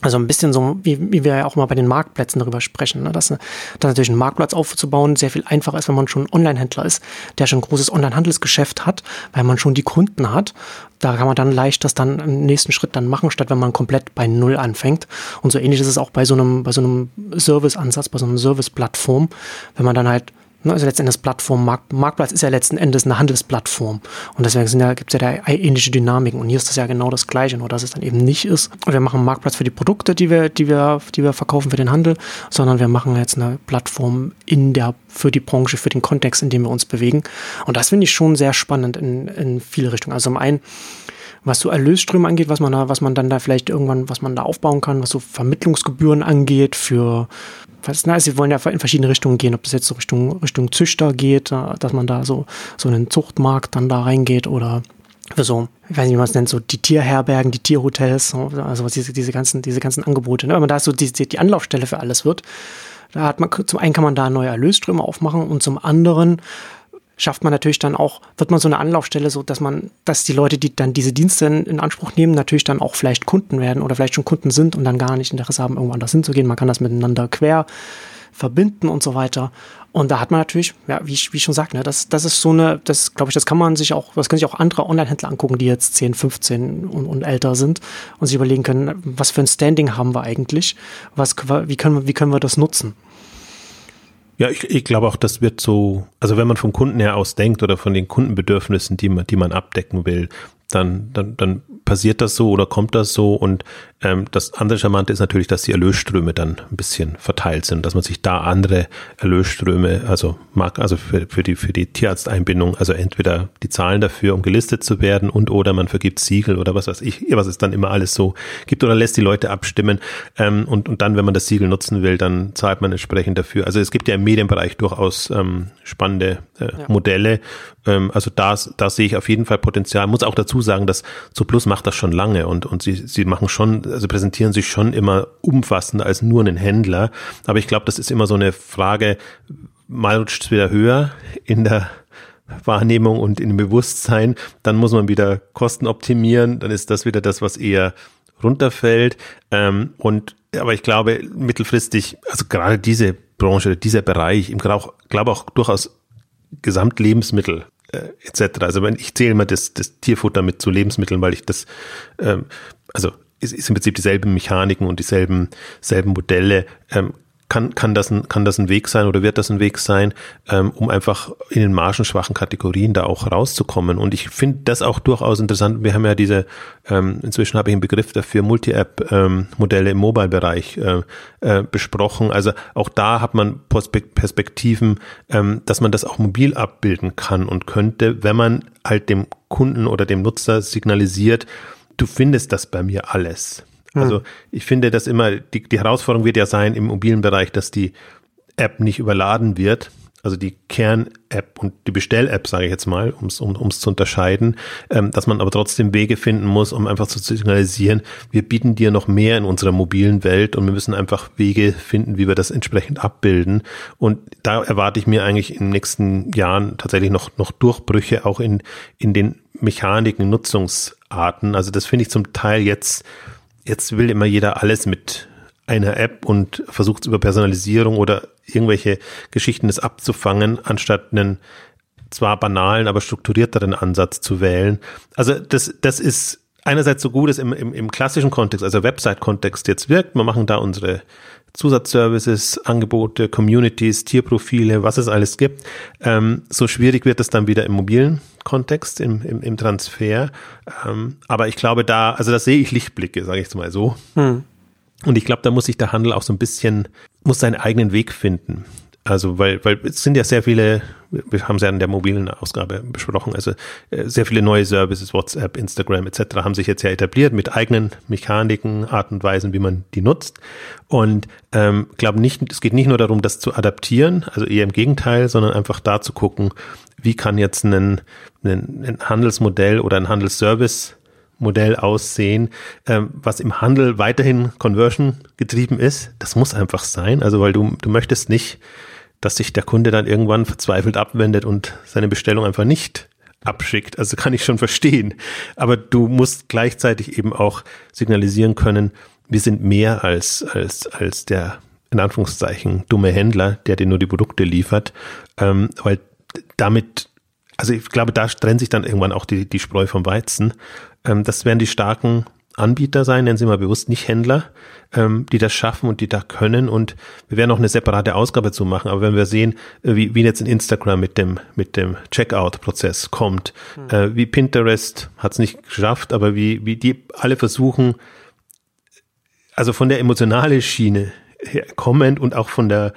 Also ein bisschen so, wie, wie wir ja auch mal bei den Marktplätzen darüber sprechen, ne? dass, dass natürlich ein Marktplatz aufzubauen sehr viel einfacher ist, wenn man schon Online-Händler ist, der schon ein großes Online-Handelsgeschäft hat, weil man schon die Kunden hat. Da kann man dann leicht das dann im nächsten Schritt dann machen, statt wenn man komplett bei Null anfängt. Und so ähnlich ist es auch bei so einem, bei so einem Service-Ansatz, bei so einem Service-Plattform, wenn man dann halt also letzten Endes Plattform, Markt, Marktplatz ist ja letzten Endes eine Handelsplattform. Und deswegen ja, gibt es ja da ähnliche Dynamiken. Und hier ist das ja genau das Gleiche, nur dass es dann eben nicht ist. Wir machen einen Marktplatz für die Produkte, die wir, die wir, die wir verkaufen für den Handel, sondern wir machen jetzt eine Plattform in der, für die Branche, für den Kontext, in dem wir uns bewegen. Und das finde ich schon sehr spannend in, in viele Richtungen. Also zum einen, was so Erlösströme angeht, was man da, was man dann da vielleicht irgendwann, was man da aufbauen kann, was so Vermittlungsgebühren angeht für was na, sie wollen ja in verschiedene Richtungen gehen, ob das jetzt so Richtung, Richtung Züchter geht, äh, dass man da so, so einen Zuchtmarkt dann da reingeht oder für so, ich weiß nicht, wie man es nennt, so die Tierherbergen, die Tierhotels, also diese, diese ganzen, diese ganzen Angebote. Ne? Wenn man da so die, die Anlaufstelle für alles wird, da hat man, zum einen kann man da neue Erlösströme aufmachen und zum anderen schafft man natürlich dann auch, wird man so eine Anlaufstelle, so dass man, dass die Leute, die dann diese Dienste in, Anspruch nehmen, natürlich dann auch vielleicht Kunden werden oder vielleicht schon Kunden sind und dann gar nicht Interesse haben, irgendwo anders hinzugehen. Man kann das miteinander quer verbinden und so weiter. Und da hat man natürlich, ja, wie ich, wie ich schon sagte, ne, das, das ist so eine, das glaube ich, das kann man sich auch, das können sich auch andere Online-Händler angucken, die jetzt 10, 15 und, und, älter sind und sich überlegen können, was für ein Standing haben wir eigentlich, was, wie können wie können wir das nutzen? Ja, ich, ich glaube auch, das wird so, also wenn man vom Kunden her aus denkt oder von den Kundenbedürfnissen, die man, die man abdecken will, dann, dann, dann passiert das so oder kommt das so und ähm, das andere Charmante ist natürlich, dass die Erlösströme dann ein bisschen verteilt sind, dass man sich da andere Erlösströme, also mag, also für, für die für die Tierarzteinbindung, also entweder die Zahlen dafür, um gelistet zu werden und oder man vergibt Siegel oder was weiß ich, was es dann immer alles so gibt oder lässt die Leute abstimmen ähm, und und dann, wenn man das Siegel nutzen will, dann zahlt man entsprechend dafür. Also es gibt ja im Medienbereich durchaus ähm, spannende äh, ja. Modelle. Ähm, also da da sehe ich auf jeden Fall Potenzial. Muss auch dazu sagen, dass Plus macht das schon lange und und sie sie machen schon also präsentieren sich schon immer umfassender als nur einen Händler. Aber ich glaube, das ist immer so eine Frage, mal rutscht es wieder höher in der Wahrnehmung und in dem Bewusstsein, dann muss man wieder Kosten optimieren, dann ist das wieder das, was eher runterfällt. Ähm, und aber ich glaube, mittelfristig, also gerade diese Branche, dieser Bereich, ich glaube auch durchaus Gesamtlebensmittel äh, etc. Also wenn ich zähle mal das, das Tierfutter mit zu Lebensmitteln, weil ich das, ähm, also ist, ist im Prinzip dieselben Mechaniken und dieselben selben Modelle. Ähm, kann, kann, das ein, kann das ein Weg sein oder wird das ein Weg sein, ähm, um einfach in den margenschwachen Kategorien da auch rauszukommen? Und ich finde das auch durchaus interessant. Wir haben ja diese, ähm, inzwischen habe ich einen Begriff dafür, Multi-App-Modelle ähm, im Mobile-Bereich äh, äh, besprochen. Also auch da hat man Perspektiven, ähm, dass man das auch mobil abbilden kann und könnte, wenn man halt dem Kunden oder dem Nutzer signalisiert, du findest das bei mir alles. Hm. Also ich finde das immer, die, die Herausforderung wird ja sein im mobilen Bereich, dass die App nicht überladen wird. Also die Kern-App und die Bestell-App, sage ich jetzt mal, um es um, um's zu unterscheiden, ähm, dass man aber trotzdem Wege finden muss, um einfach zu signalisieren, wir bieten dir noch mehr in unserer mobilen Welt und wir müssen einfach Wege finden, wie wir das entsprechend abbilden. Und da erwarte ich mir eigentlich in den nächsten Jahren tatsächlich noch, noch Durchbrüche auch in, in den Mechaniken, Nutzungsarten. Also das finde ich zum Teil jetzt, jetzt will immer jeder alles mit einer App und versucht über Personalisierung oder irgendwelche Geschichten es abzufangen, anstatt einen zwar banalen, aber strukturierteren Ansatz zu wählen. Also das, das ist einerseits so gut es im, im, im klassischen Kontext, also Website-Kontext jetzt wirkt. Wir machen da unsere Zusatzservices, Angebote, Communities, Tierprofile, was es alles gibt. Ähm, so schwierig wird es dann wieder im mobilen Kontext, im, im, im Transfer. Ähm, aber ich glaube, da, also da sehe ich Lichtblicke, sage ich jetzt mal so. Hm. Und ich glaube, da muss sich der Handel auch so ein bisschen, muss seinen eigenen Weg finden. Also, weil, weil es sind ja sehr viele, wir haben es ja in der mobilen Ausgabe besprochen, also äh, sehr viele neue Services, WhatsApp, Instagram etc. haben sich jetzt ja etabliert mit eigenen Mechaniken, Art und Weisen, wie man die nutzt. Und ähm, glaube nicht, es geht nicht nur darum, das zu adaptieren, also eher im Gegenteil, sondern einfach da zu gucken, wie kann jetzt ein, ein, ein Handelsmodell oder ein Handelsservice Modell aussehen, ähm, was im Handel weiterhin Conversion getrieben ist. Das muss einfach sein. Also, weil du, du möchtest nicht dass sich der Kunde dann irgendwann verzweifelt abwendet und seine Bestellung einfach nicht abschickt. Also kann ich schon verstehen. Aber du musst gleichzeitig eben auch signalisieren können, wir sind mehr als, als, als der, in Anführungszeichen, dumme Händler, der dir nur die Produkte liefert, ähm, weil damit, also ich glaube, da trennt sich dann irgendwann auch die, die Spreu vom Weizen. Ähm, das werden die starken Anbieter sein, nennen Sie mal bewusst nicht Händler, ähm, die das schaffen und die da können. Und wir werden auch eine separate Ausgabe zu machen. Aber wenn wir sehen, äh, wie, wie jetzt in Instagram mit dem, mit dem Checkout-Prozess kommt, mhm. äh, wie Pinterest hat es nicht geschafft, aber wie, wie die alle versuchen, also von der emotionalen Schiene her kommend und auch von der,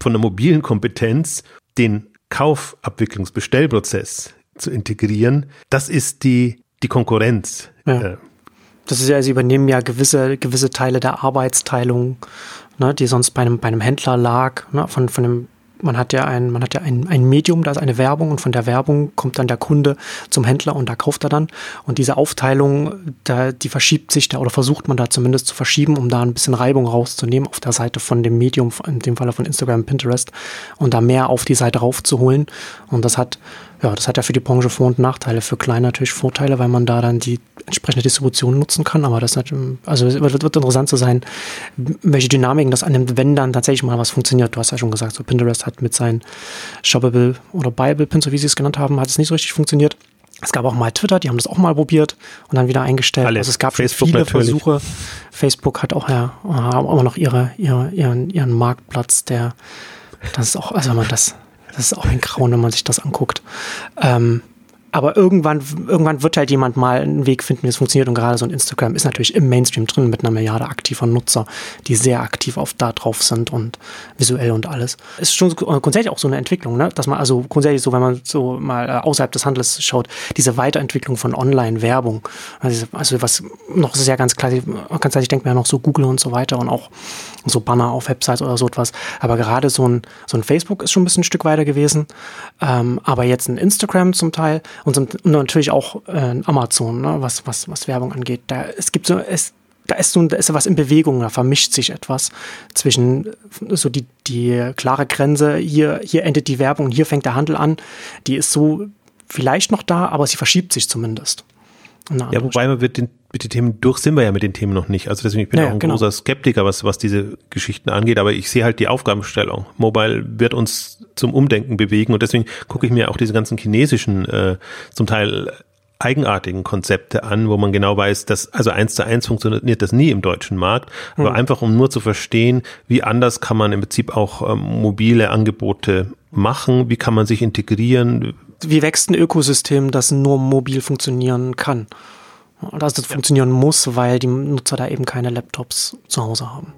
von der mobilen Kompetenz, den Kaufabwicklungsbestellprozess zu integrieren, das ist die, die Konkurrenz. Ja. Äh, das ist ja, sie übernehmen ja gewisse, gewisse Teile der Arbeitsteilung, ne, die sonst bei einem, bei einem Händler lag, ne, von, von dem man hat ja ein, man hat ja ein, ein Medium, da ist eine Werbung und von der Werbung kommt dann der Kunde zum Händler und da kauft er dann. Und diese Aufteilung, da, die verschiebt sich da oder versucht man da zumindest zu verschieben, um da ein bisschen Reibung rauszunehmen auf der Seite von dem Medium, in dem Falle von Instagram, Pinterest und da mehr auf die Seite raufzuholen. Und das hat ja, das hat ja für die Branche Vor- und Nachteile. Für klein natürlich Vorteile, weil man da dann die entsprechende Distribution nutzen kann. Aber das hat, also es wird, wird interessant zu sein, welche Dynamiken das annimmt, wenn dann tatsächlich mal was funktioniert. Du hast ja schon gesagt, so Pinterest hat mit seinen Shoppable oder Bible Pins, so wie sie es genannt haben, hat es nicht so richtig funktioniert. Es gab auch mal Twitter, die haben das auch mal probiert und dann wieder eingestellt. Alle. Also es gab Facebook viele natürlich. Versuche. Facebook hat auch ja haben immer noch ihre, ihre, ihren, ihren Marktplatz, der das ist auch, also wenn man das das ist auch ein Grauen, wenn man sich das anguckt. Ähm, aber irgendwann, irgendwann wird halt jemand mal einen Weg finden, wie es funktioniert. Und gerade so ein Instagram ist natürlich im Mainstream drin mit einer Milliarde aktiver Nutzer, die sehr aktiv auf da drauf sind und visuell und alles. Ist schon grundsätzlich auch so eine Entwicklung, ne? dass man also grundsätzlich so, wenn man so mal äh, außerhalb des Handels schaut, diese Weiterentwicklung von Online-Werbung, also, also was noch sehr ganz klar, ganz klar, ich denke mir ja noch so Google und so weiter und auch so Banner auf Websites oder so etwas. Aber gerade so ein, so ein Facebook ist schon ein bisschen ein Stück weiter gewesen. Ähm, aber jetzt ein Instagram zum Teil und, natürlich auch äh, Amazon, ne, was, was, was Werbung angeht. Da, es gibt so, es, da ist so da ist was in Bewegung, da vermischt sich etwas zwischen so die, die klare Grenze, hier, hier endet die Werbung hier fängt der Handel an. Die ist so vielleicht noch da, aber sie verschiebt sich zumindest. Ja, wobei wir mit den, mit den Themen durch sind wir ja mit den Themen noch nicht. Also deswegen ich bin ja, auch ein genau. großer Skeptiker, was, was diese Geschichten angeht, aber ich sehe halt die Aufgabenstellung. Mobile wird uns zum Umdenken bewegen und deswegen gucke ich mir auch diese ganzen chinesischen, äh, zum Teil eigenartigen Konzepte an, wo man genau weiß, dass also eins zu eins funktioniert das nie im deutschen Markt, aber hm. einfach um nur zu verstehen, wie anders kann man im Prinzip auch ähm, mobile Angebote machen, wie kann man sich integrieren, wie wächst ein Ökosystem, das nur mobil funktionieren kann? Also das ja. funktionieren muss, weil die Nutzer da eben keine Laptops zu Hause haben.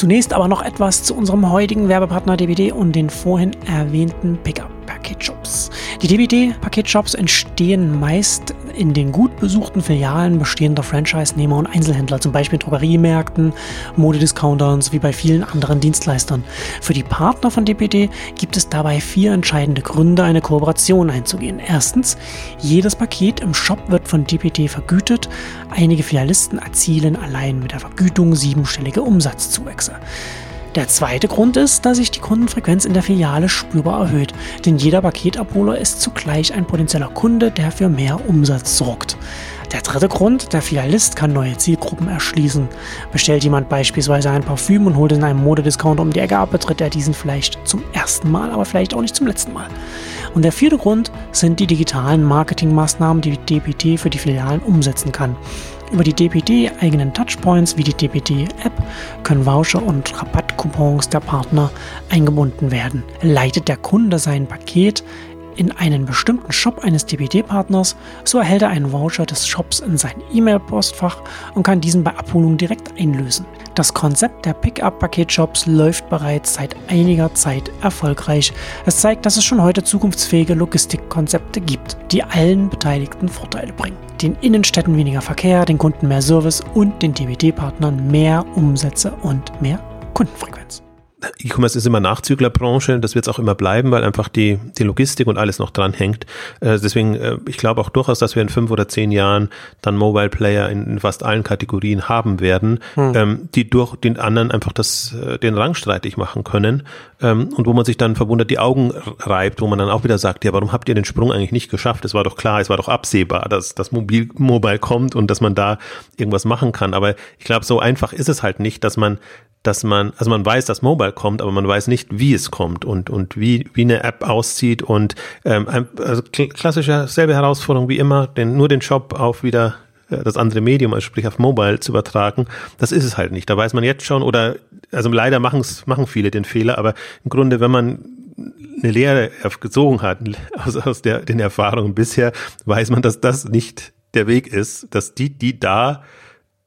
Zunächst aber noch etwas zu unserem heutigen Werbepartner DBD und den vorhin erwähnten Pickup-Paketshops. Die DBD-Paketshops entstehen meist in den gut besuchten Filialen bestehender Franchise-Nehmer und Einzelhändler, zum Beispiel Drogeriemärkten, Modediscountern sowie bei vielen anderen Dienstleistern. Für die Partner von DPD gibt es dabei vier entscheidende Gründe, eine Kooperation einzugehen. Erstens, jedes Paket im Shop wird von DPD vergütet. Einige Filialisten erzielen allein mit der Vergütung siebenstellige Umsatzzuwächse. Der zweite Grund ist, dass sich die Kundenfrequenz in der Filiale spürbar erhöht, denn jeder Paketabholer ist zugleich ein potenzieller Kunde, der für mehr Umsatz sorgt. Der dritte Grund, der Filialist kann neue Zielgruppen erschließen. Bestellt jemand beispielsweise ein Parfüm und holt in einem Modediscounter um die Ecke ab, betritt er diesen vielleicht zum ersten Mal, aber vielleicht auch nicht zum letzten Mal. Und der vierte Grund sind die digitalen Marketingmaßnahmen, die DPT für die Filialen umsetzen kann. Über die DPD eigenen Touchpoints wie die DPD App können Voucher und Rabattcoupons der Partner eingebunden werden. Leitet der Kunde sein Paket in einen bestimmten Shop eines DPD-Partners, so erhält er einen Voucher des Shops in sein E-Mail-Postfach und kann diesen bei Abholung direkt einlösen. Das Konzept der Pickup-Paketshops läuft bereits seit einiger Zeit erfolgreich. Es zeigt, dass es schon heute zukunftsfähige Logistikkonzepte gibt, die allen Beteiligten Vorteile bringen. Den Innenstädten weniger Verkehr, den Kunden mehr Service und den DPD-Partnern mehr Umsätze und mehr Kundenfrequenz. E-Commerce ist immer Nachzüglerbranche, das wird es auch immer bleiben, weil einfach die, die Logistik und alles noch dran hängt. Äh, deswegen, äh, ich glaube auch durchaus, dass wir in fünf oder zehn Jahren dann Mobile Player in, in fast allen Kategorien haben werden, hm. ähm, die durch den anderen einfach das, äh, den Rang streitig machen können ähm, und wo man sich dann verwundert die Augen reibt, wo man dann auch wieder sagt, ja, warum habt ihr den Sprung eigentlich nicht geschafft? Es war doch klar, es war doch absehbar, dass das Mobil Mobile kommt und dass man da irgendwas machen kann. Aber ich glaube, so einfach ist es halt nicht, dass man dass man, also man weiß, dass Mobile kommt, aber man weiß nicht, wie es kommt und, und wie, wie eine App aussieht und ähm, also klassische selbe Herausforderung wie immer, den, nur den Shop auf wieder äh, das andere Medium, also sprich auf Mobile zu übertragen, das ist es halt nicht. Da weiß man jetzt schon oder also leider machen es machen viele den Fehler, aber im Grunde, wenn man eine Lehre gezogen hat aus, aus der, den Erfahrungen bisher, weiß man, dass das nicht der Weg ist, dass die, die da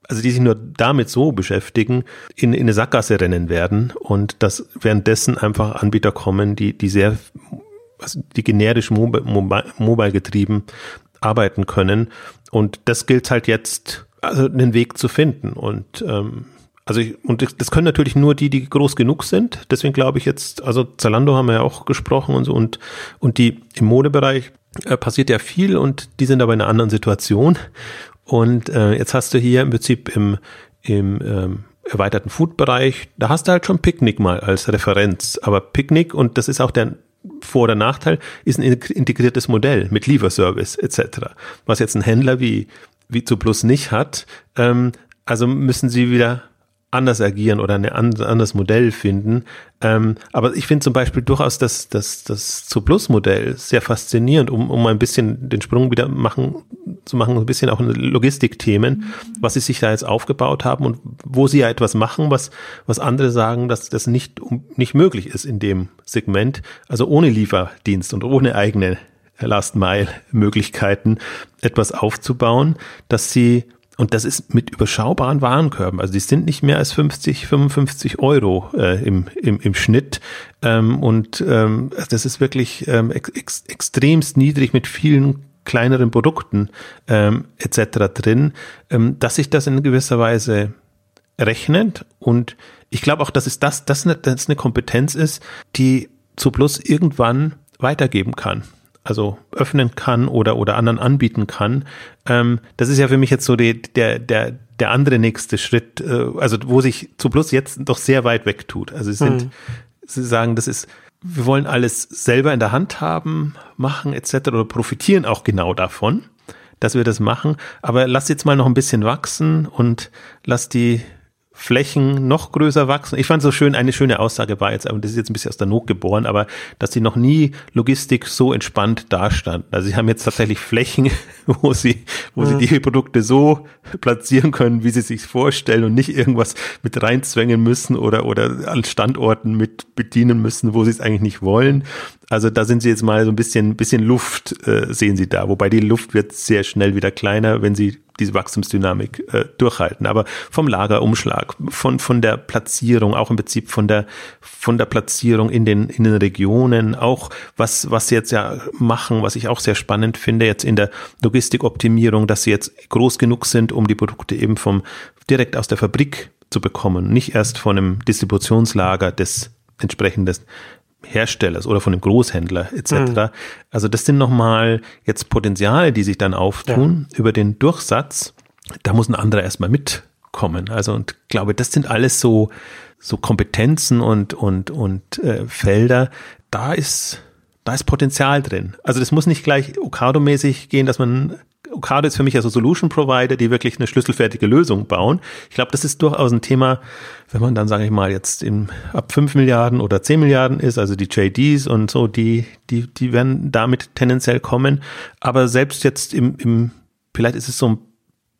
also die sich nur damit so beschäftigen, in, in eine Sackgasse rennen werden und dass währenddessen einfach Anbieter kommen, die, die sehr, also die generisch mobile, mobile getrieben arbeiten können. Und das gilt halt jetzt, also einen Weg zu finden. Und ähm, also ich, und das können natürlich nur die, die groß genug sind. Deswegen glaube ich jetzt, also Zalando haben wir ja auch gesprochen und so und und die im Modebereich äh, passiert ja viel und die sind aber in einer anderen Situation und äh, jetzt hast du hier im Prinzip im, im ähm, erweiterten Food-Bereich, da hast du halt schon Picknick mal als Referenz. Aber Picknick, und das ist auch der Vor- oder Nachteil, ist ein integriertes Modell mit Lieferservice etc. Was jetzt ein Händler wie, wie zu Plus nicht hat. Ähm, also müssen sie wieder anders agieren oder ein anderes Modell finden. Ähm, aber ich finde zum Beispiel durchaus das, das, das zu Plus-Modell sehr faszinierend, um, um ein bisschen den Sprung wieder machen, zu machen, ein bisschen auch in Logistikthemen, was sie sich da jetzt aufgebaut haben und wo sie ja etwas machen, was, was andere sagen, dass das nicht, nicht möglich ist in dem Segment, also ohne Lieferdienst und ohne eigene Last Mile Möglichkeiten etwas aufzubauen, dass sie und das ist mit überschaubaren Warenkörben. Also die sind nicht mehr als 50, 55 Euro äh, im, im, im Schnitt. Ähm, und ähm, das ist wirklich ähm, ex, extremst niedrig mit vielen kleineren Produkten ähm, etc. drin, ähm, dass sich das in gewisser Weise rechnet. Und ich glaube auch, dass es das, das eine, das eine Kompetenz ist, die zu Plus irgendwann weitergeben kann also öffnen kann oder, oder anderen anbieten kann. Ähm, das ist ja für mich jetzt so die, der, der, der andere nächste Schritt, äh, also wo sich zu Plus jetzt doch sehr weit weg tut. Also sie sind, mhm. sie sagen, das ist, wir wollen alles selber in der Hand haben, machen etc. oder profitieren auch genau davon, dass wir das machen. Aber lass jetzt mal noch ein bisschen wachsen und lass die Flächen noch größer wachsen. Ich fand so schön, eine schöne Aussage war jetzt, aber das ist jetzt ein bisschen aus der Not geboren, aber dass sie noch nie Logistik so entspannt dastanden. Also sie haben jetzt tatsächlich Flächen, wo sie, wo ja. sie die Produkte so platzieren können, wie sie sich vorstellen und nicht irgendwas mit reinzwängen müssen oder, oder an Standorten mit bedienen müssen, wo sie es eigentlich nicht wollen. Also da sind sie jetzt mal so ein bisschen, bisschen Luft äh, sehen sie da, wobei die Luft wird sehr schnell wieder kleiner, wenn sie diese Wachstumsdynamik äh, durchhalten. Aber vom Lagerumschlag, von, von der Platzierung, auch im Prinzip von der, von der Platzierung in den, in den Regionen, auch was, was sie jetzt ja machen, was ich auch sehr spannend finde, jetzt in der Logistikoptimierung, dass sie jetzt groß genug sind, um die Produkte eben vom, direkt aus der Fabrik zu bekommen, nicht erst von einem Distributionslager des entsprechenden Herstellers oder von dem Großhändler etc. Mhm. Also das sind nochmal jetzt Potenziale, die sich dann auftun ja. über den Durchsatz. Da muss ein anderer erstmal mitkommen. Also und glaube, das sind alles so so Kompetenzen und und und äh, Felder. Da ist da ist Potenzial drin. Also das muss nicht gleich Okado-mäßig gehen, dass man Ocado ist für mich also Solution Provider, die wirklich eine schlüsselfertige Lösung bauen. Ich glaube, das ist durchaus ein Thema, wenn man dann, sage ich mal, jetzt im, ab 5 Milliarden oder 10 Milliarden ist, also die JDs und so, die, die, die werden damit tendenziell kommen. Aber selbst jetzt im, im vielleicht ist es so ein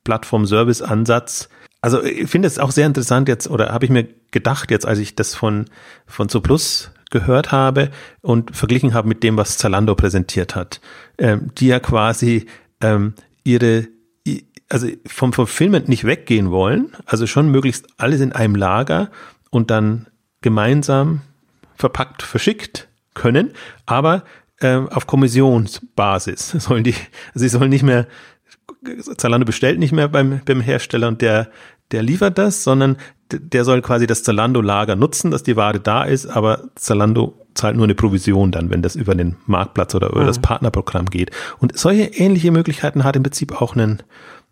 Plattform-Service-Ansatz. Also ich finde es auch sehr interessant jetzt, oder habe ich mir gedacht jetzt, als ich das von, von Plus gehört habe und verglichen habe mit dem, was Zalando präsentiert hat, ähm, die ja quasi ähm, ihre, also vom Fulfillment nicht weggehen wollen, also schon möglichst alles in einem Lager und dann gemeinsam verpackt verschickt können, aber ähm, auf Kommissionsbasis sollen die, sie sollen nicht mehr, Zalando bestellt nicht mehr beim, beim Hersteller und der, der liefert das, sondern der soll quasi das Zalando-Lager nutzen, dass die Ware da ist, aber Zalando zahlt nur eine Provision dann, wenn das über den Marktplatz oder über mhm. das Partnerprogramm geht. Und solche ähnliche Möglichkeiten hat im Prinzip auch einen,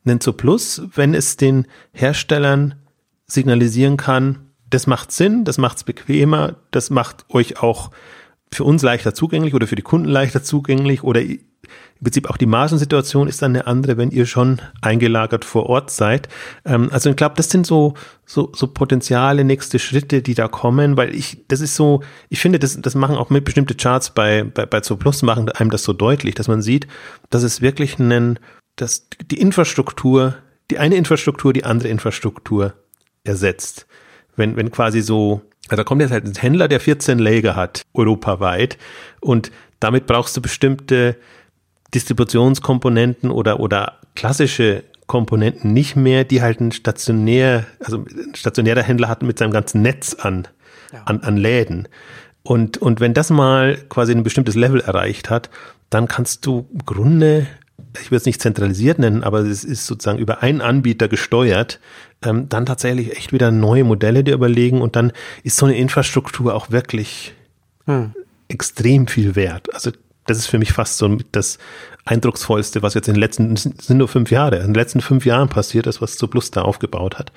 einen Plus, wenn es den Herstellern signalisieren kann, das macht Sinn, das macht es bequemer, das macht euch auch für uns leichter zugänglich oder für die Kunden leichter zugänglich oder im Prinzip auch die Margensituation ist dann eine andere, wenn ihr schon eingelagert vor Ort seid. Ähm, also ich glaube, das sind so, so, so potenziale nächste Schritte, die da kommen, weil ich, das ist so, ich finde, das, das machen auch mit bestimmte Charts bei, bei, bei Plus machen einem das so deutlich, dass man sieht, dass es wirklich einen, dass die Infrastruktur, die eine Infrastruktur die andere Infrastruktur ersetzt. Wenn, wenn quasi so, also da kommt jetzt halt ein Händler, der 14 Lager hat, europaweit, und damit brauchst du bestimmte Distributionskomponenten oder, oder klassische Komponenten nicht mehr, die halt ein stationär, also ein stationärer Händler hat mit seinem ganzen Netz an, ja. an, an Läden. Und, und wenn das mal quasi ein bestimmtes Level erreicht hat, dann kannst du im Grunde, ich würde es nicht zentralisiert nennen, aber es ist sozusagen über einen Anbieter gesteuert, ähm, dann tatsächlich echt wieder neue Modelle dir überlegen und dann ist so eine Infrastruktur auch wirklich hm. extrem viel wert. Also das ist für mich fast so das Eindrucksvollste, was jetzt in den letzten, sind nur fünf Jahre, in den letzten fünf Jahren passiert ist, was Plus da aufgebaut hat.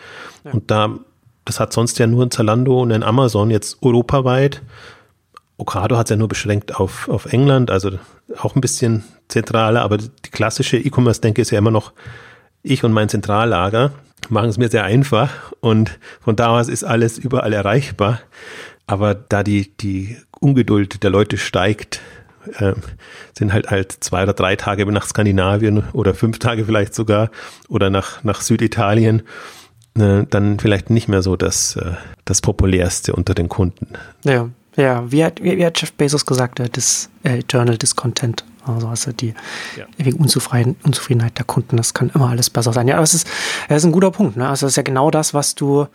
Ja. Und da, das hat sonst ja nur ein Zalando und ein Amazon jetzt europaweit. Ocado hat es ja nur beschränkt auf, auf England, also auch ein bisschen zentraler, aber die klassische E-Commerce-Denke ist ja immer noch ich und mein Zentrallager machen es mir sehr einfach und von da aus ist alles überall erreichbar. Aber da die, die Ungeduld der Leute steigt, äh, sind halt halt zwei oder drei Tage nach Skandinavien oder fünf Tage vielleicht sogar oder nach, nach Süditalien, äh, dann vielleicht nicht mehr so das, äh, das populärste unter den Kunden. Ja, ja, wie hat, wie, hat Jeff Bezos gesagt, das äh, Eternal Discontent. Also, also die ja. Unzufrieden, Unzufriedenheit der Kunden, das kann immer alles besser sein. Ja, aber es ist, das ist ein guter Punkt. Ne? Also das ist ja genau das, was du,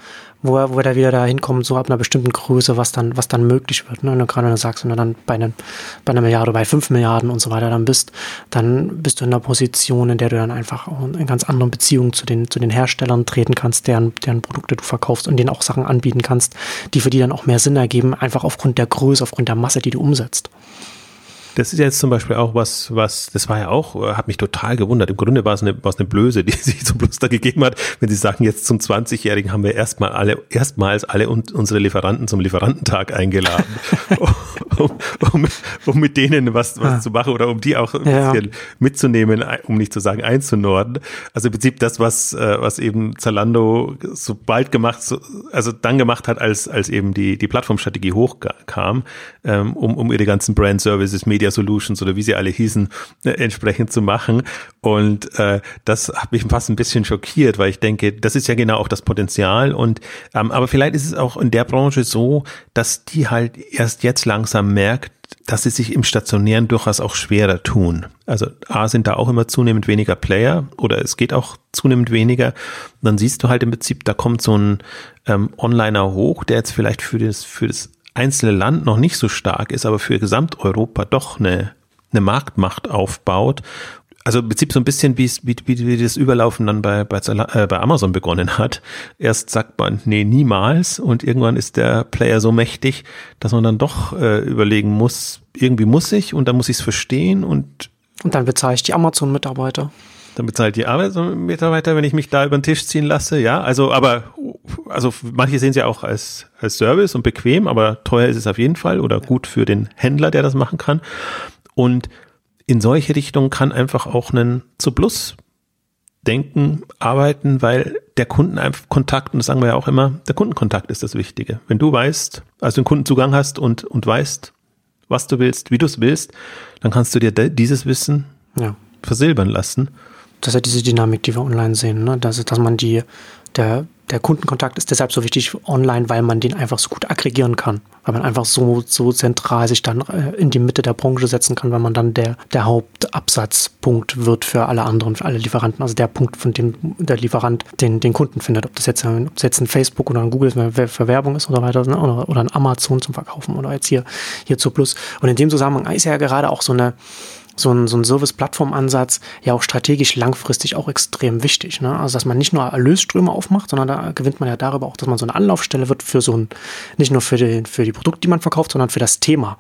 wo, wo wir da wieder da hinkommen, so ab einer bestimmten Größe, was dann, was dann möglich wird. Ne? Und gerade wenn du sagst, wenn du dann bei, einem, bei einer Milliarde, bei fünf Milliarden und so weiter dann bist, dann bist du in einer Position, in der du dann einfach in ganz anderen Beziehungen zu den, zu den Herstellern treten kannst, deren, deren Produkte du verkaufst und denen auch Sachen anbieten kannst, die für die dann auch mehr Sinn ergeben, einfach aufgrund der Größe, aufgrund der Masse, die du umsetzt. Das ist jetzt zum Beispiel auch was, was, das war ja auch, äh, hat mich total gewundert. Im Grunde war es eine, war es eine Blöße, die sich zum Plus da gegeben hat, wenn sie sagen, jetzt zum 20-Jährigen haben wir erstmal alle, erstmals alle unsere Lieferanten zum Lieferantentag eingeladen, um, um, um, mit denen was, was ah. zu machen oder um die auch ein ja. bisschen mitzunehmen, um nicht zu sagen einzunorden. Also im Prinzip das, was, äh, was eben Zalando so bald gemacht, so, also dann gemacht hat, als, als eben die, die Plattformstrategie hochkam, ähm, um, um ihre ganzen Brand Services, Media Media Solutions oder wie sie alle hießen, äh, entsprechend zu machen. Und äh, das hat mich fast ein bisschen schockiert, weil ich denke, das ist ja genau auch das Potenzial. Und ähm, aber vielleicht ist es auch in der Branche so, dass die halt erst jetzt langsam merkt, dass sie sich im Stationären durchaus auch schwerer tun. Also A sind da auch immer zunehmend weniger Player oder es geht auch zunehmend weniger. Und dann siehst du halt im Prinzip, da kommt so ein ähm, Onliner hoch, der jetzt das, für das, für das einzelne Land noch nicht so stark ist, aber für Gesamteuropa doch eine, eine Marktmacht aufbaut. Also im Prinzip so ein bisschen wie, wie, wie das Überlaufen dann bei, bei, äh, bei Amazon begonnen hat. Erst sagt man, nee, niemals. Und irgendwann ist der Player so mächtig, dass man dann doch äh, überlegen muss, irgendwie muss ich und dann muss ich es verstehen und und dann bezahle ich die Amazon-Mitarbeiter dann bezahlt die Arbeitsmitarbeiter, wenn ich mich da über den Tisch ziehen lasse, ja. Also, aber, also manche sehen es ja auch als, als Service und bequem, aber teuer ist es auf jeden Fall oder gut für den Händler, der das machen kann. Und in solche Richtungen kann einfach auch ein zu Plus denken, arbeiten, weil der Kundenkontakt, und das sagen wir ja auch immer, der Kundenkontakt ist das Wichtige. Wenn du weißt, also den Kundenzugang hast und, und weißt, was du willst, wie du es willst, dann kannst du dir dieses Wissen ja. versilbern lassen. Das ist ja diese Dynamik, die wir online sehen, ne? dass, dass man die, der, der Kundenkontakt ist deshalb so wichtig online, weil man den einfach so gut aggregieren kann. Weil man einfach so, so zentral sich dann äh, in die Mitte der Branche setzen kann, weil man dann der, der Hauptabsatzpunkt wird für alle anderen, für alle Lieferanten. Also der Punkt, von dem der Lieferant den, den Kunden findet. Ob das jetzt, ob das jetzt ein Facebook oder ein Google für Werbung ist oder weiter, ne? oder, oder ein Amazon zum Verkaufen oder jetzt hier, hier zu Plus. Und in dem Zusammenhang ist ja gerade auch so eine, so ein, so ein Service-Plattform-Ansatz ja auch strategisch langfristig auch extrem wichtig. Ne? Also, dass man nicht nur Erlösströme aufmacht, sondern da gewinnt man ja darüber auch, dass man so eine Anlaufstelle wird für so ein, nicht nur für die, für die Produkte, die man verkauft, sondern für das Thema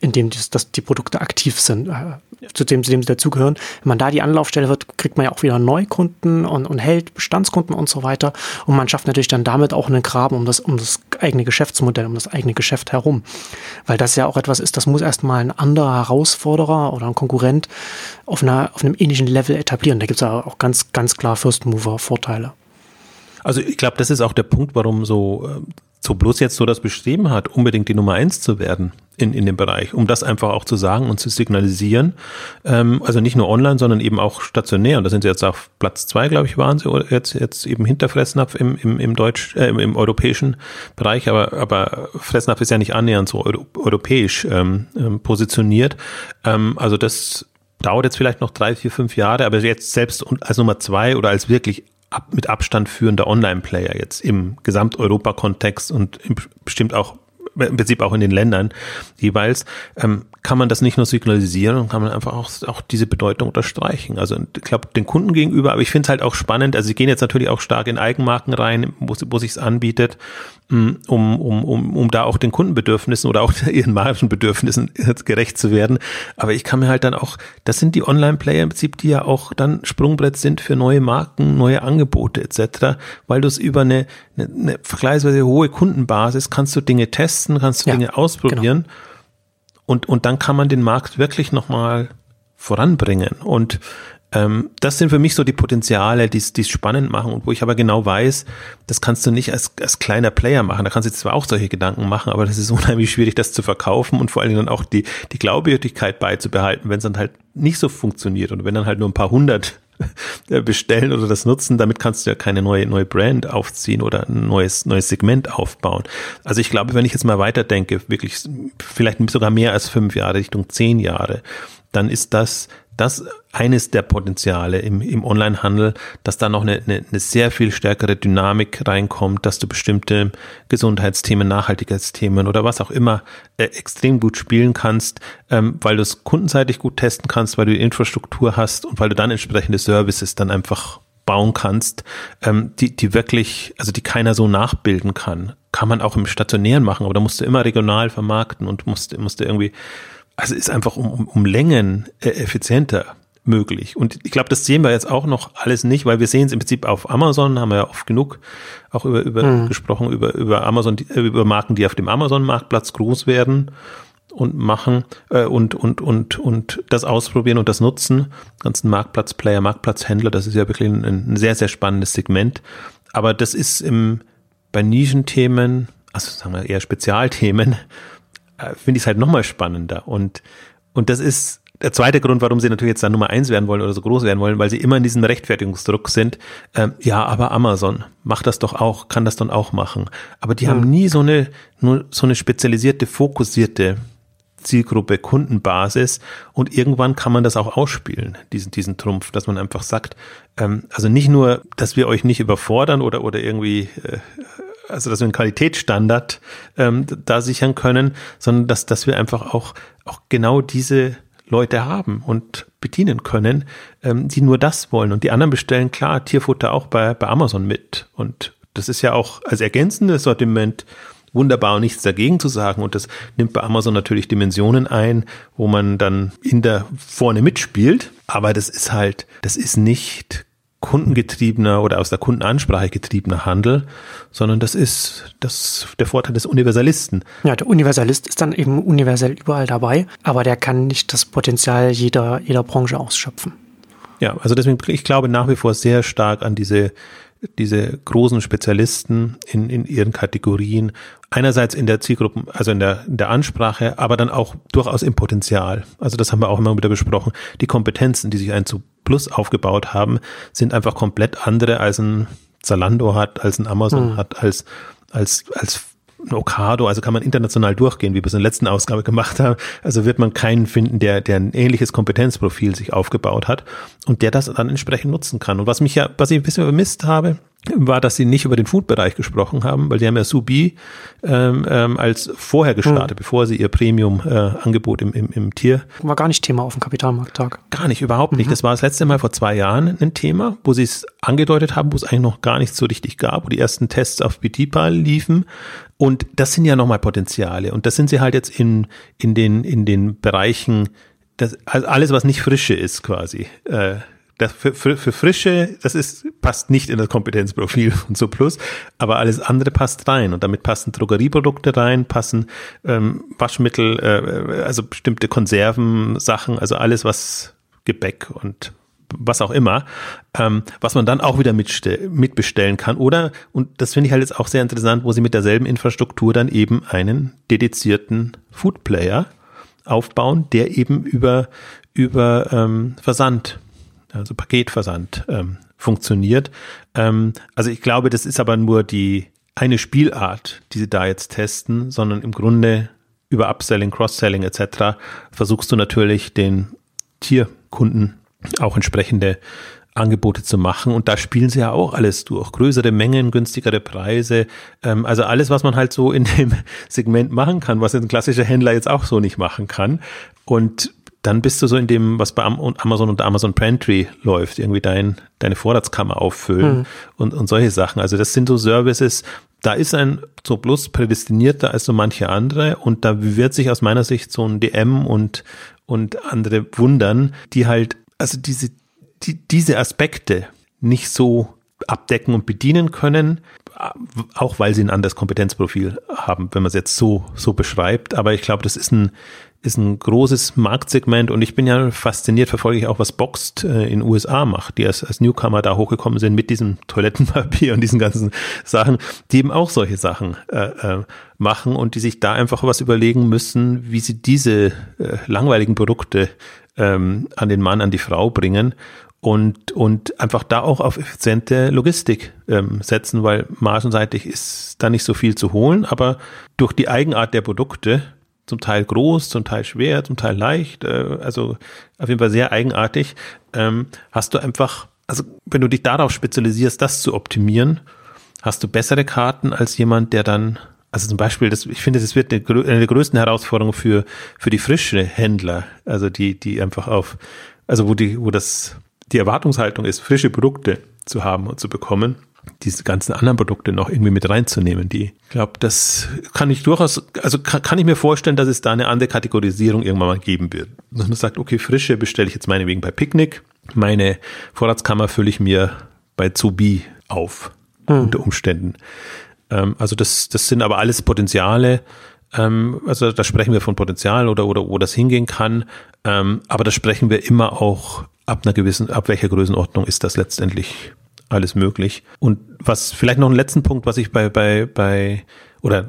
in dem die, dass die Produkte aktiv sind, äh, zu, dem, zu dem sie dazugehören. Wenn man da die Anlaufstelle wird, kriegt man ja auch wieder Neukunden und, und hält Bestandskunden und so weiter. Und man schafft natürlich dann damit auch einen Graben um das, um das eigene Geschäftsmodell, um das eigene Geschäft herum. Weil das ja auch etwas ist, das muss erstmal ein anderer Herausforderer oder ein Konkurrent auf, einer, auf einem ähnlichen Level etablieren. Da gibt es ja auch ganz, ganz klar First Mover Vorteile. Also ich glaube, das ist auch der Punkt, warum so äh, so bloß jetzt so das beschrieben hat, unbedingt die Nummer eins zu werden in, in dem Bereich, um das einfach auch zu sagen und zu signalisieren. Ähm, also nicht nur online, sondern eben auch stationär. Und da sind sie jetzt auf Platz zwei, glaube ich, waren sie oder jetzt, jetzt eben hinter Fressnapf im, im, im deutsch, äh, im, im europäischen Bereich. Aber, aber Fressnapf ist ja nicht annähernd so euro, europäisch ähm, ähm, positioniert. Ähm, also das dauert jetzt vielleicht noch drei, vier, fünf Jahre, aber jetzt selbst als Nummer zwei oder als wirklich ab, mit Abstand führender Online-Player jetzt im Gesamteuropa-Kontext und im, bestimmt auch im Prinzip auch in den Ländern jeweils, ähm, kann man das nicht nur signalisieren und kann man einfach auch, auch diese Bedeutung unterstreichen. Also ich glaube, den Kunden gegenüber, aber ich finde es halt auch spannend, also sie gehen jetzt natürlich auch stark in Eigenmarken rein, wo, wo sich es anbietet, um, um, um, um da auch den Kundenbedürfnissen oder auch ihren Margenbedürfnissen gerecht zu werden. Aber ich kann mir halt dann auch, das sind die Online-Player im Prinzip, die ja auch dann Sprungbrett sind für neue Marken, neue Angebote etc., weil du es über eine, eine, eine vergleichsweise hohe Kundenbasis kannst du Dinge testen, kannst du ja, Dinge ausprobieren. Genau und, und dann kann man den Markt wirklich nochmal voranbringen. Und ähm, das sind für mich so die Potenziale, die es spannend machen und wo ich aber genau weiß, das kannst du nicht als, als kleiner Player machen. Da kannst du zwar auch solche Gedanken machen, aber das ist unheimlich schwierig, das zu verkaufen und vor allen Dingen dann auch die, die Glaubwürdigkeit beizubehalten, wenn es dann halt nicht so funktioniert und wenn dann halt nur ein paar hundert bestellen oder das nutzen, damit kannst du ja keine neue, neue Brand aufziehen oder ein neues, neues Segment aufbauen. Also ich glaube, wenn ich jetzt mal weiterdenke, wirklich vielleicht sogar mehr als fünf Jahre, Richtung zehn Jahre, dann ist das das eines der Potenziale im, im Onlinehandel, dass da noch eine, eine, eine sehr viel stärkere Dynamik reinkommt, dass du bestimmte Gesundheitsthemen, Nachhaltigkeitsthemen oder was auch immer äh, extrem gut spielen kannst, ähm, weil du es kundenseitig gut testen kannst, weil du die Infrastruktur hast und weil du dann entsprechende Services dann einfach bauen kannst, ähm, die, die wirklich, also die keiner so nachbilden kann. Kann man auch im Stationären machen, aber da musst du immer regional vermarkten und musst, musst du irgendwie also ist einfach um, um, um Längen äh, effizienter möglich. Und ich glaube, das sehen wir jetzt auch noch alles nicht, weil wir sehen es im Prinzip auf Amazon, haben wir ja oft genug auch über, über mhm. gesprochen, über, über Amazon, äh, über Marken, die auf dem Amazon-Marktplatz groß werden und machen äh, und, und, und, und das ausprobieren und das nutzen. Ganzen Marktplatzplayer, Marktplatzhändler, das ist ja wirklich ein, ein sehr, sehr spannendes Segment. Aber das ist im, bei Nischenthemen, also sagen wir eher Spezialthemen, finde ich es halt nochmal spannender. Und, und das ist der zweite Grund, warum sie natürlich jetzt dann Nummer eins werden wollen oder so groß werden wollen, weil sie immer in diesem Rechtfertigungsdruck sind. Ähm, ja, aber Amazon macht das doch auch, kann das dann auch machen. Aber die mhm. haben nie so eine, nur so eine spezialisierte, fokussierte Zielgruppe, Kundenbasis und irgendwann kann man das auch ausspielen, diesen, diesen Trumpf, dass man einfach sagt, ähm, also nicht nur, dass wir euch nicht überfordern oder, oder irgendwie äh, also dass wir einen Qualitätsstandard ähm, da sichern können, sondern dass, dass wir einfach auch, auch genau diese Leute haben und bedienen können, ähm, die nur das wollen. Und die anderen bestellen klar Tierfutter auch bei, bei Amazon mit. Und das ist ja auch als ergänzendes Sortiment wunderbar und nichts dagegen zu sagen. Und das nimmt bei Amazon natürlich Dimensionen ein, wo man dann in der vorne mitspielt. Aber das ist halt, das ist nicht kundengetriebener oder aus der Kundenansprache getriebener Handel, sondern das ist das, der Vorteil des Universalisten. Ja, der Universalist ist dann eben universell überall dabei, aber der kann nicht das Potenzial jeder, jeder Branche ausschöpfen. Ja, also deswegen, ich glaube nach wie vor sehr stark an diese, diese großen Spezialisten in, in ihren Kategorien. Einerseits in der Zielgruppen, also in der, in der Ansprache, aber dann auch durchaus im Potenzial. Also das haben wir auch immer wieder besprochen. Die Kompetenzen, die sich ein zu Plus aufgebaut haben, sind einfach komplett andere als ein Zalando hat, als ein Amazon mhm. hat, als, als, als ein Okado, also kann man international durchgehen, wie wir es in der letzten Ausgabe gemacht haben. Also wird man keinen finden, der, der ein ähnliches Kompetenzprofil sich aufgebaut hat und der das dann entsprechend nutzen kann. Und was mich ja, was ich ein bisschen vermisst habe, war, dass sie nicht über den Food-Bereich gesprochen haben, weil die haben ja Subi ähm, ähm, als vorher gestartet, hm. bevor sie ihr Premium-Angebot äh, im, im, im Tier. War gar nicht Thema auf dem Kapitalmarkttag. Gar nicht, überhaupt nicht. Mhm. Das war das letzte Mal vor zwei Jahren ein Thema, wo sie es angedeutet haben, wo es eigentlich noch gar nicht so richtig gab, wo die ersten Tests auf BT-Pal liefen. Und das sind ja nochmal Potenziale. Und das sind sie halt jetzt in, in, den, in den Bereichen, das, also alles, was nicht frische ist quasi. Äh, das für, für, für Frische, das ist, passt nicht in das Kompetenzprofil von so plus, aber alles andere passt rein und damit passen Drogerieprodukte rein, passen ähm, Waschmittel, äh, also bestimmte Konservensachen, also alles was Gebäck und was auch immer, ähm, was man dann auch wieder mitbestellen kann. Oder, und das finde ich halt jetzt auch sehr interessant, wo sie mit derselben Infrastruktur dann eben einen dedizierten Foodplayer aufbauen, der eben über, über ähm, Versand also Paketversand ähm, funktioniert. Ähm, also ich glaube, das ist aber nur die eine Spielart, die sie da jetzt testen, sondern im Grunde über Upselling, Cross-Selling etc. versuchst du natürlich den Tierkunden auch entsprechende Angebote zu machen. Und da spielen sie ja auch alles durch. Größere Mengen, günstigere Preise. Ähm, also alles, was man halt so in dem Segment machen kann, was ein klassischer Händler jetzt auch so nicht machen kann. Und dann bist du so in dem, was bei Amazon und Amazon Pantry läuft, irgendwie dein, deine Vorratskammer auffüllen mhm. und, und solche Sachen. Also das sind so Services, da ist ein so plus prädestinierter als so manche andere und da wird sich aus meiner Sicht so ein DM und, und andere wundern, die halt, also diese, die, diese Aspekte nicht so abdecken und bedienen können, auch weil sie ein anderes Kompetenzprofil haben, wenn man es jetzt so, so beschreibt. Aber ich glaube, das ist ein, ist ein großes Marktsegment und ich bin ja fasziniert, verfolge ich auch, was Boxed äh, in USA macht, die als, als Newcomer da hochgekommen sind mit diesem Toilettenpapier und diesen ganzen Sachen, die eben auch solche Sachen äh, äh, machen und die sich da einfach was überlegen müssen, wie sie diese äh, langweiligen Produkte ähm, an den Mann, an die Frau bringen und, und einfach da auch auf effiziente Logistik ähm, setzen, weil margenseitig ist da nicht so viel zu holen, aber durch die Eigenart der Produkte zum Teil groß, zum Teil schwer, zum Teil leicht, äh, also auf jeden Fall sehr eigenartig, ähm, hast du einfach, also wenn du dich darauf spezialisierst, das zu optimieren, hast du bessere Karten als jemand, der dann, also zum Beispiel, das, ich finde, das wird eine, der größten Herausforderungen für, für die frische Händler, also die, die einfach auf, also wo die, wo das, die Erwartungshaltung ist, frische Produkte zu haben und zu bekommen diese ganzen anderen Produkte noch irgendwie mit reinzunehmen. Die, ich glaube, das kann ich durchaus, also kann, kann, ich mir vorstellen, dass es da eine andere Kategorisierung irgendwann mal geben wird. Dass man sagt, okay, frische bestelle ich jetzt meinetwegen bei Picknick, meine Vorratskammer fülle ich mir bei Zubi auf, mhm. unter Umständen. Ähm, also das, das sind aber alles Potenziale, ähm, also da sprechen wir von Potenzial oder, oder wo das hingehen kann, ähm, aber da sprechen wir immer auch ab einer gewissen, ab welcher Größenordnung ist das letztendlich alles möglich. Und was vielleicht noch ein letzten Punkt, was ich bei, bei, bei, oder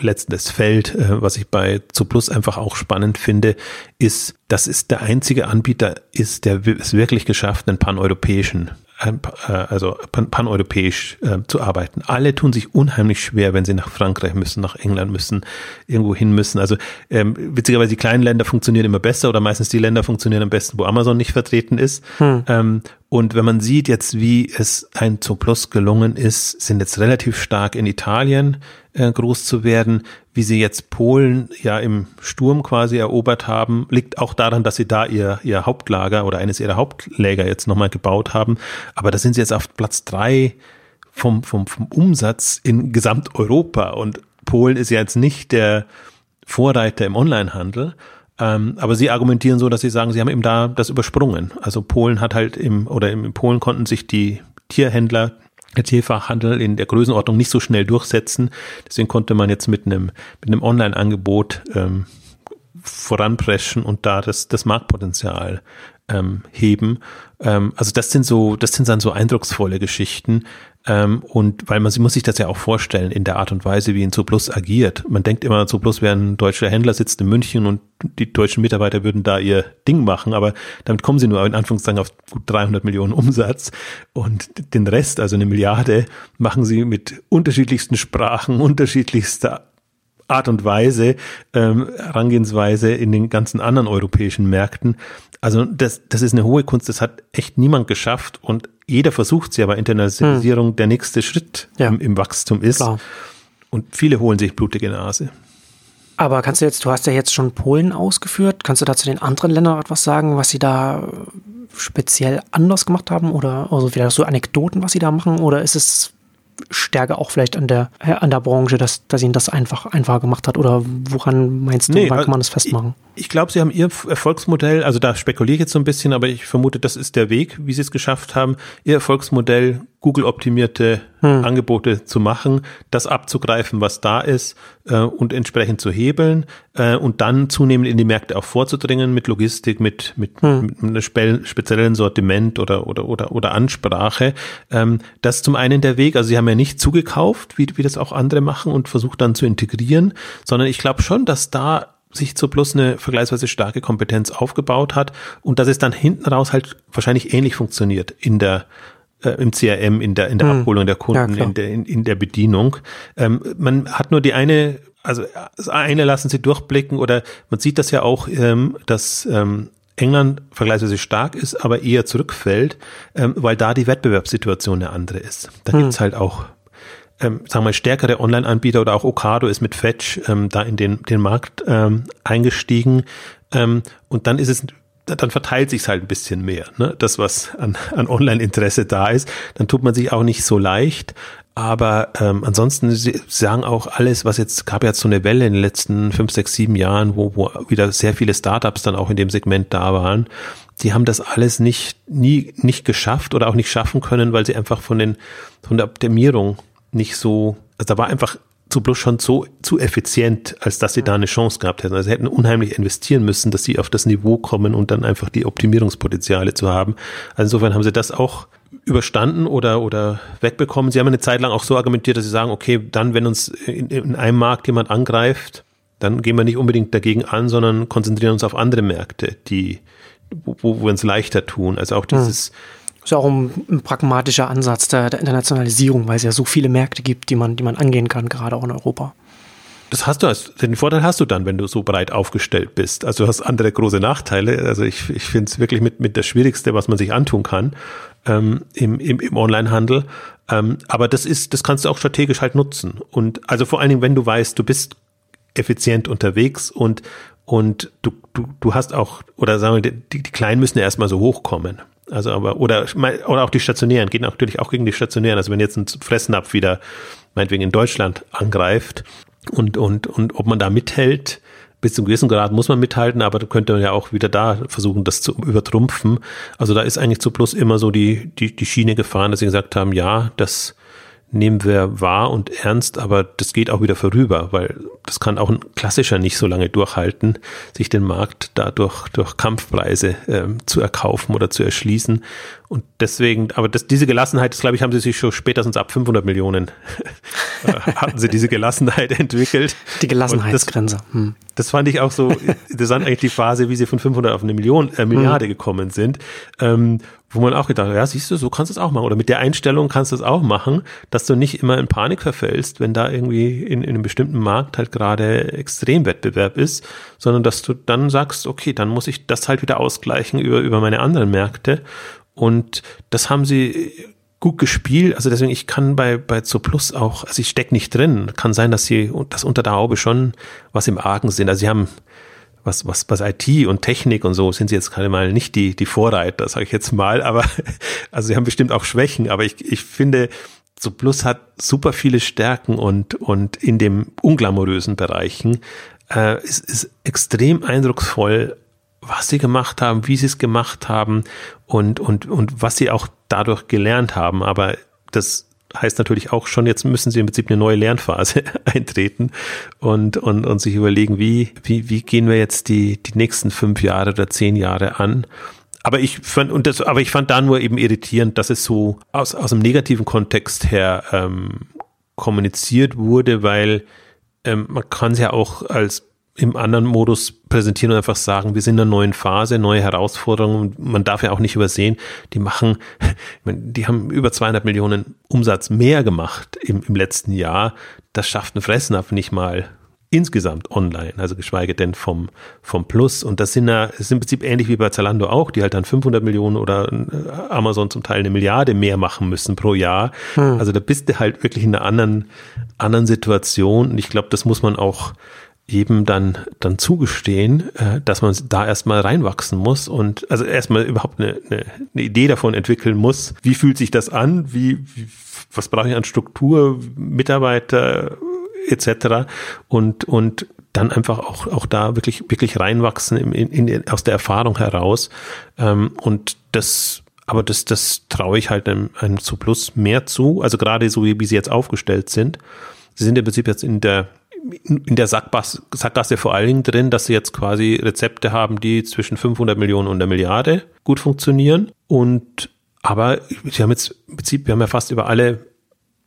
letztes Feld, äh, was ich bei Zuplus einfach auch spannend finde, ist, dass es der einzige Anbieter ist, der es wirklich geschafft, einen paneuropäischen äh, also paneuropäisch äh, zu arbeiten. Alle tun sich unheimlich schwer, wenn sie nach Frankreich müssen, nach England müssen, irgendwo hin müssen. Also ähm, witzigerweise die kleinen Länder funktionieren immer besser oder meistens die Länder funktionieren am besten, wo Amazon nicht vertreten ist. Hm. Ähm, und wenn man sieht jetzt, wie es ein Zooplus gelungen ist, sind jetzt relativ stark in Italien äh, groß zu werden, wie sie jetzt Polen ja im Sturm quasi erobert haben, liegt auch daran, dass sie da ihr, ihr Hauptlager oder eines ihrer Hauptläger jetzt nochmal gebaut haben. Aber da sind sie jetzt auf Platz drei vom, vom, vom Umsatz in Gesamteuropa. Und Polen ist ja jetzt nicht der Vorreiter im Onlinehandel, Ähm, aber sie argumentieren so, dass sie sagen, sie haben eben da das übersprungen. Also Polen hat halt im, oder im Polen konnten sich die Tierhändler der Tierfachhandel in der Größenordnung nicht so schnell durchsetzen. Deswegen konnte man jetzt mit einem, mit einem Online-Angebot ähm, voranpreschen und da das, das Marktpotenzial ähm, heben. Ähm, also das sind so, das sind dann so eindrucksvolle Geschichten. Ähm, und weil man, sie muss sich das ja auch vorstellen in der Art und Weise, wie ein Zooplus agiert. Man denkt immer, Zooplus wäre ein deutscher Händler, sitzt in München und die deutschen Mitarbeiter würden da ihr Ding machen, aber damit kommen sie nur in Anführungszeichen auf gut 300 Millionen Umsatz und den Rest, also eine Milliarde, machen sie mit unterschiedlichsten Sprachen, unterschiedlichster Art und Weise, ähm, Herangehensweise in den ganzen anderen europäischen Märkten. Also das, das ist eine hohe Kunst, das hat echt niemand geschafft und jeder versucht sie, aber Internationalisierung hm. der nächste Schritt ja. im, im, Wachstum ist. Klar. Und viele holen sich blutige Nase. Aber kannst du jetzt, du hast ja jetzt schon Polen ausgeführt, kannst du da zu den anderen Ländern etwas sagen, was sie da speziell anders gemacht haben oder also vielleicht so Anekdoten, was sie da machen oder ist es Stärke auch vielleicht an der, äh, an der Branche, dass, dass ihnen das einfach einfacher gemacht hat? Oder woran meinst du, nee, wann kann man das festmachen? Ich, ich glaube, sie haben ihr Erfolgsmodell, also da spekuliere ich jetzt so ein bisschen, aber ich vermute, das ist der Weg, wie sie es geschafft haben, ihr Erfolgsmodell Google-optimierte hm. Angebote zu machen, das abzugreifen, was da ist äh, und entsprechend zu hebeln äh, und dann zunehmend in die Märkte auch vorzudringen mit Logistik, mit, mit, hm. mit einem spe speziellen Sortiment oder, oder, oder, oder Ansprache. Ähm, das ist zum einen der Weg, also sie haben ja nicht zugekauft, wie, wie das auch andere machen und versucht dann zu integrieren, sondern ich glaube schon, dass da sich zu Plus eine vergleichsweise starke Kompetenz aufgebaut hat und dass es dann hinten raus halt wahrscheinlich ähnlich funktioniert in der äh, im CRM, in der, in der hm. Abholung der Kunden, ja, in, der, in, in der Bedienung. Ähm, man hat nur die eine, also das eine lassen sie durchblicken oder man sieht das ja auch, ähm, dass ähm, England vergleichsweise stark ist, aber eher zurückfällt, ähm, weil da die Wettbewerbssituation eine andere ist. Da hm. gibt's halt auch ähm, sagen wir, stärkere Online-Anbieter oder auch Ocado ist mit Fetch ähm, da in den, den Markt ähm, eingestiegen. Ähm, und dann ist es dann verteilt sich halt ein bisschen mehr. Ne? Das, was an, an Online-Interesse da ist, dann tut man sich auch nicht so leicht. Aber ähm, ansonsten sagen auch alles, was jetzt gab ja so eine Welle in den letzten fünf, sechs, sieben Jahren, wo, wo wieder sehr viele Startups dann auch in dem Segment da waren. Die haben das alles nicht nie nicht geschafft oder auch nicht schaffen können, weil sie einfach von den von der Optimierung nicht so, also da war einfach zu bloß schon so zu effizient, als dass sie da eine Chance gehabt hätten. Also sie hätten unheimlich investieren müssen, dass sie auf das Niveau kommen und dann einfach die Optimierungspotenziale zu haben. Also insofern haben sie das auch überstanden oder, oder wegbekommen. Sie haben eine Zeit lang auch so argumentiert, dass sie sagen, okay, dann, wenn uns in, in einem Markt jemand angreift, dann gehen wir nicht unbedingt dagegen an, sondern konzentrieren uns auf andere Märkte, die, wo, wo wir uns leichter tun. Also auch hm. dieses, hm ist auch ein, ein pragmatischer Ansatz der, der, Internationalisierung, weil es ja so viele Märkte gibt, die man, die man angehen kann, gerade auch in Europa. Das hast du, den Vorteil hast du dann, wenn du so breit aufgestellt bist. Also du hast andere große Nachteile. Also ich, ich finde es wirklich mit, mit das Schwierigste, was man sich antun kann ähm, im, im, im Onlinehandel. Ähm, aber das ist, das kannst du auch strategisch halt nutzen. Und also vor allen Dingen, wenn du weißt, du bist effizient unterwegs und und du, du, du hast auch, oder sagen wir, die, die Kleinen müssen ja erstmal so hochkommen. Also aber, oder, oder auch die Stationären, geht natürlich auch gegen die Stationären. Also wenn jetzt ein Fressnapf wieder, meinetwegen in Deutschland angreift und, und, und ob man da mithält, bis zum gewissen Grad muss man mithalten, aber könnte man ja auch wieder da versuchen, das zu übertrumpfen. Also da ist eigentlich zu Plus immer so die, die, die Schiene gefahren, dass sie gesagt haben, ja, das, nehmen wir wahr und ernst, aber das geht auch wieder vorüber, weil das kann auch ein klassischer nicht so lange durchhalten, sich den Markt dadurch durch Kampfpreise äh, zu erkaufen oder zu erschließen. Und deswegen, aber das, diese Gelassenheit, das glaube ich, haben sie sich schon spätestens ab 500 Millionen hatten sie diese Gelassenheit entwickelt. Die Gelassenheitsgrenze. Das, hm. das, fand ich auch so interessant, eigentlich die Phase, wie sie von 500 auf eine Million, äh, Milliarde hm. gekommen sind. Ähm, wo man auch gedacht hat, ja, siehst du, so kannst du es auch machen. Oder mit der Einstellung kannst du es auch machen, dass du nicht immer in Panik verfällst, wenn da irgendwie in, in einem bestimmten Markt halt gerade Extremwettbewerb ist, sondern dass du dann sagst, okay, dann muss ich das halt wieder ausgleichen über, über meine anderen Märkte. Und das haben sie gut gespielt. Also deswegen, ich kann bei, bei Plus auch, also ich steck nicht drin. Kann sein, dass sie das unter der Haube schon was im Argen sind. Also sie haben was, was, was IT und Technik und so sind sie jetzt gerade mal nicht die, die Vorreiter, sage ich jetzt mal, aber also sie haben bestimmt auch Schwächen, aber ich, ich finde, so Plus hat super viele Stärken und, und in dem unglamourösen Bereichen äh, es ist extrem eindrucksvoll, was sie gemacht haben, wie sie es gemacht haben und, und, und was sie auch dadurch gelernt haben. Aber das heißt natürlich auch schon, jetzt müssen sie im Prinzip eine neue Lernphase eintreten und, und, und sich überlegen, wie, wie, wie gehen wir jetzt die, die nächsten fünf Jahre oder zehn Jahre an. Aber ich fand, und das, aber ich fand da nur eben irritierend, dass es so aus, aus einem negativen Kontext her ähm, kommuniziert wurde, weil ähm, man kann es ja auch als im anderen Modus präsentieren und einfach sagen, wir sind in einer neuen Phase, neue Herausforderungen. Man darf ja auch nicht übersehen, die machen, die haben über 200 Millionen Umsatz mehr gemacht im, im letzten Jahr. Das schafft ein Fressnapf nicht mal insgesamt online, also geschweige denn vom, vom Plus. Und das sind ja, das ist im Prinzip ähnlich wie bei Zalando auch, die halt dann 500 Millionen oder äh, Amazon zum Teil eine Milliarde mehr machen müssen pro Jahr. Hm. Also da bist du halt wirklich in einer anderen, anderen Situation. Und ich glaube, das muss man auch eben dann, dann zugestehen, äh, dass man da erstmal reinwachsen muss und also erstmal überhaupt eine, eine, eine Idee davon entwickeln muss, wie fühlt sich das an, wie, wie was brauche ich an Struktur, Mitarbeiter etc. und, und dann einfach auch, auch da wirklich, wirklich reinwachsen in, in, in, aus der Erfahrung heraus. Ähm, und das, aber das, das traue ich halt einem, einem zu Plus mehr zu. Also gerade so, wie, wie sie jetzt aufgestellt sind. Sie sind im Prinzip jetzt in der, in der Sackgasse, Sackgasse vor allen Dingen drin, dass sie jetzt quasi Rezepte haben, die zwischen 500 Millionen und einer Milliarde gut funktionieren. Und aber sie haben jetzt im Prinzip, wir haben ja fast über alle